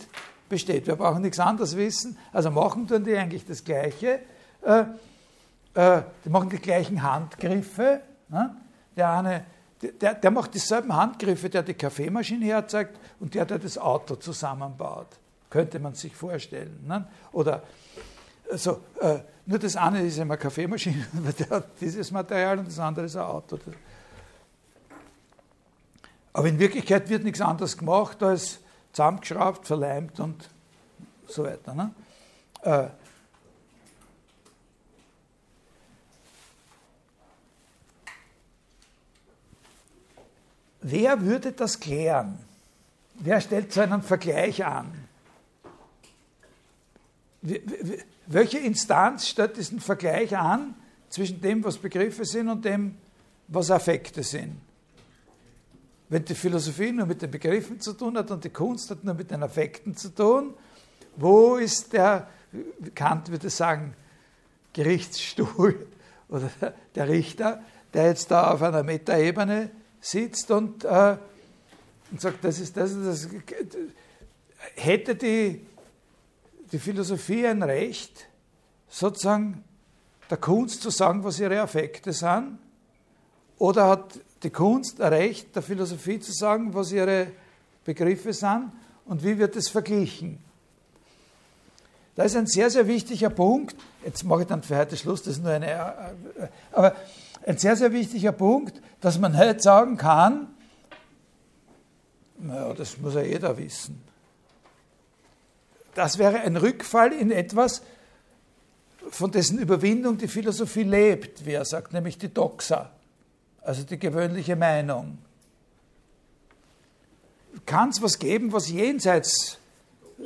besteht. Wir brauchen nichts anderes wissen. Also machen tun die eigentlich das Gleiche. Äh, äh, die machen die gleichen Handgriffe. Ne? Der eine, der, der macht dieselben Handgriffe, der die Kaffeemaschine herzeugt und der, der das Auto zusammenbaut. Könnte man sich vorstellen. Ne? Oder so, äh, nur das eine ist immer Kaffeemaschine, der hat dieses Material und das andere ist ein Auto. Aber in Wirklichkeit wird nichts anderes gemacht, als zusammengeschraubt, verleimt und so weiter. Ne? Äh, wer würde das klären? Wer stellt so einen Vergleich an? welche Instanz stellt diesen Vergleich an zwischen dem, was Begriffe sind und dem, was Affekte sind? Wenn die Philosophie nur mit den Begriffen zu tun hat und die Kunst hat nur mit den Affekten zu tun, wo ist der, Kant würde sagen, Gerichtsstuhl oder der Richter, der jetzt da auf einer Metaebene sitzt und, äh, und sagt, das ist das, das, hätte die, die Philosophie ein Recht, sozusagen der Kunst zu sagen, was ihre Affekte sind? Oder hat die Kunst ein Recht, der Philosophie zu sagen, was ihre Begriffe sind? Und wie wird es verglichen? Da ist ein sehr, sehr wichtiger Punkt. Jetzt mache ich dann für heute Schluss, das ist nur eine. Äh, aber ein sehr, sehr wichtiger Punkt, dass man halt sagen kann, naja, das muss ja jeder wissen. Das wäre ein Rückfall in etwas, von dessen Überwindung die Philosophie lebt, wie er sagt, nämlich die Doxa, also die gewöhnliche Meinung. Kann es was geben, was jenseits äh,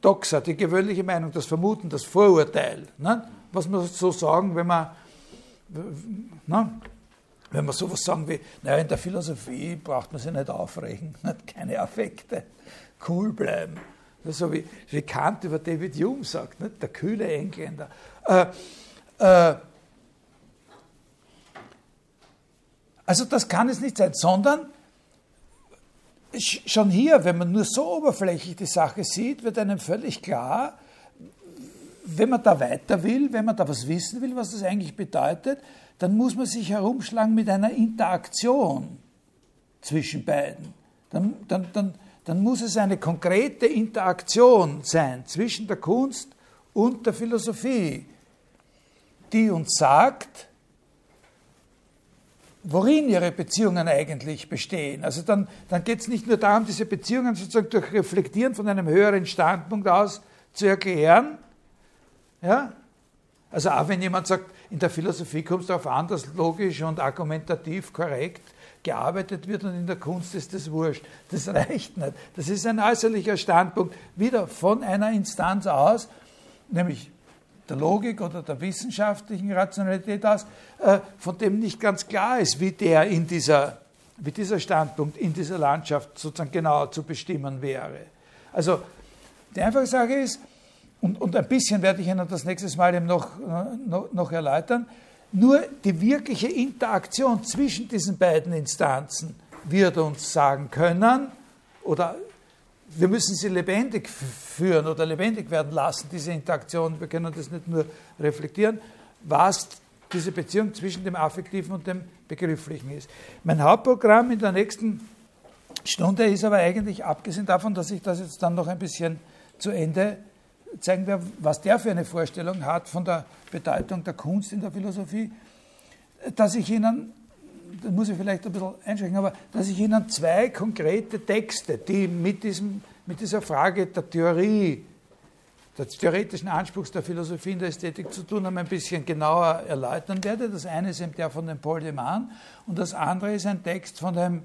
Doxa, die gewöhnliche Meinung, das Vermuten, das Vorurteil, ne? was man so sagen, wenn man na, wenn man sowas sagen wie, naja, in der Philosophie braucht man sich nicht aufregen, keine Affekte, cool bleiben. So wie, wie Kant über David Hume sagt, nicht? der kühle Engländer. Äh, äh, also das kann es nicht sein, sondern schon hier, wenn man nur so oberflächlich die Sache sieht, wird einem völlig klar, wenn man da weiter will, wenn man da was wissen will, was das eigentlich bedeutet, dann muss man sich herumschlagen mit einer Interaktion zwischen beiden. Dann, dann, dann, dann muss es eine konkrete Interaktion sein zwischen der Kunst und der Philosophie, die uns sagt, worin ihre Beziehungen eigentlich bestehen. Also dann, dann geht es nicht nur darum, diese Beziehungen sozusagen durch Reflektieren von einem höheren Standpunkt aus zu erklären, ja? Also auch wenn jemand sagt, in der Philosophie kommt es darauf an, dass logisch und argumentativ korrekt gearbeitet wird und in der Kunst ist das wurscht. Das reicht nicht. Das ist ein äußerlicher Standpunkt, wieder von einer Instanz aus, nämlich der Logik oder der wissenschaftlichen Rationalität aus, äh, von dem nicht ganz klar ist, wie der in dieser, wie dieser Standpunkt in dieser Landschaft sozusagen genau zu bestimmen wäre. Also die einfache Sache ist, und, und ein bisschen werde ich Ihnen das nächstes Mal eben noch, noch, noch erläutern, nur die wirkliche Interaktion zwischen diesen beiden Instanzen wird uns sagen können, oder wir müssen sie lebendig führen oder lebendig werden lassen, diese Interaktion. Wir können das nicht nur reflektieren, was diese Beziehung zwischen dem Affektiven und dem Begrifflichen ist. Mein Hauptprogramm in der nächsten Stunde ist aber eigentlich, abgesehen davon, dass ich das jetzt dann noch ein bisschen zu Ende zeigen wir, was der für eine Vorstellung hat von der Bedeutung der Kunst in der Philosophie, dass ich Ihnen, da muss ich vielleicht ein bisschen einschränken, aber dass ich Ihnen zwei konkrete Texte, die mit, diesem, mit dieser Frage der Theorie, des theoretischen Anspruchs der Philosophie in der Ästhetik zu tun haben, ein bisschen genauer erläutern werde. Das eine ist eben der von dem Paul de Man und das andere ist ein Text von dem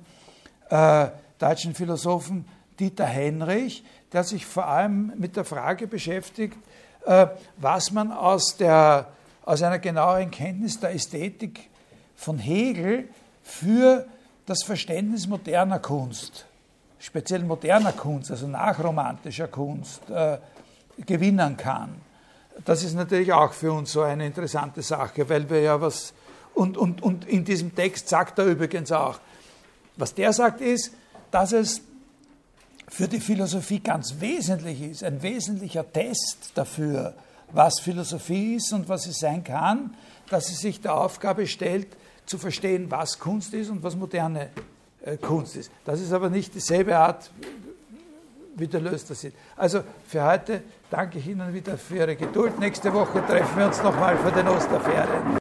äh, deutschen Philosophen Dieter Heinrich, der sich vor allem mit der Frage beschäftigt, äh, was man aus, der, aus einer genaueren Kenntnis der Ästhetik von Hegel für das Verständnis moderner Kunst, speziell moderner Kunst, also nachromantischer Kunst, äh, gewinnen kann. Das ist natürlich auch für uns so eine interessante Sache, weil wir ja was, und, und, und in diesem Text sagt er übrigens auch, was der sagt ist, dass es für die Philosophie ganz wesentlich ist, ein wesentlicher Test dafür, was Philosophie ist und was sie sein kann, dass sie sich der Aufgabe stellt, zu verstehen, was Kunst ist und was moderne äh, Kunst ist. Das ist aber nicht dieselbe Art, wie der Löster sieht. Also für heute danke ich Ihnen wieder für Ihre Geduld. Nächste Woche treffen wir uns nochmal für den Osterferien.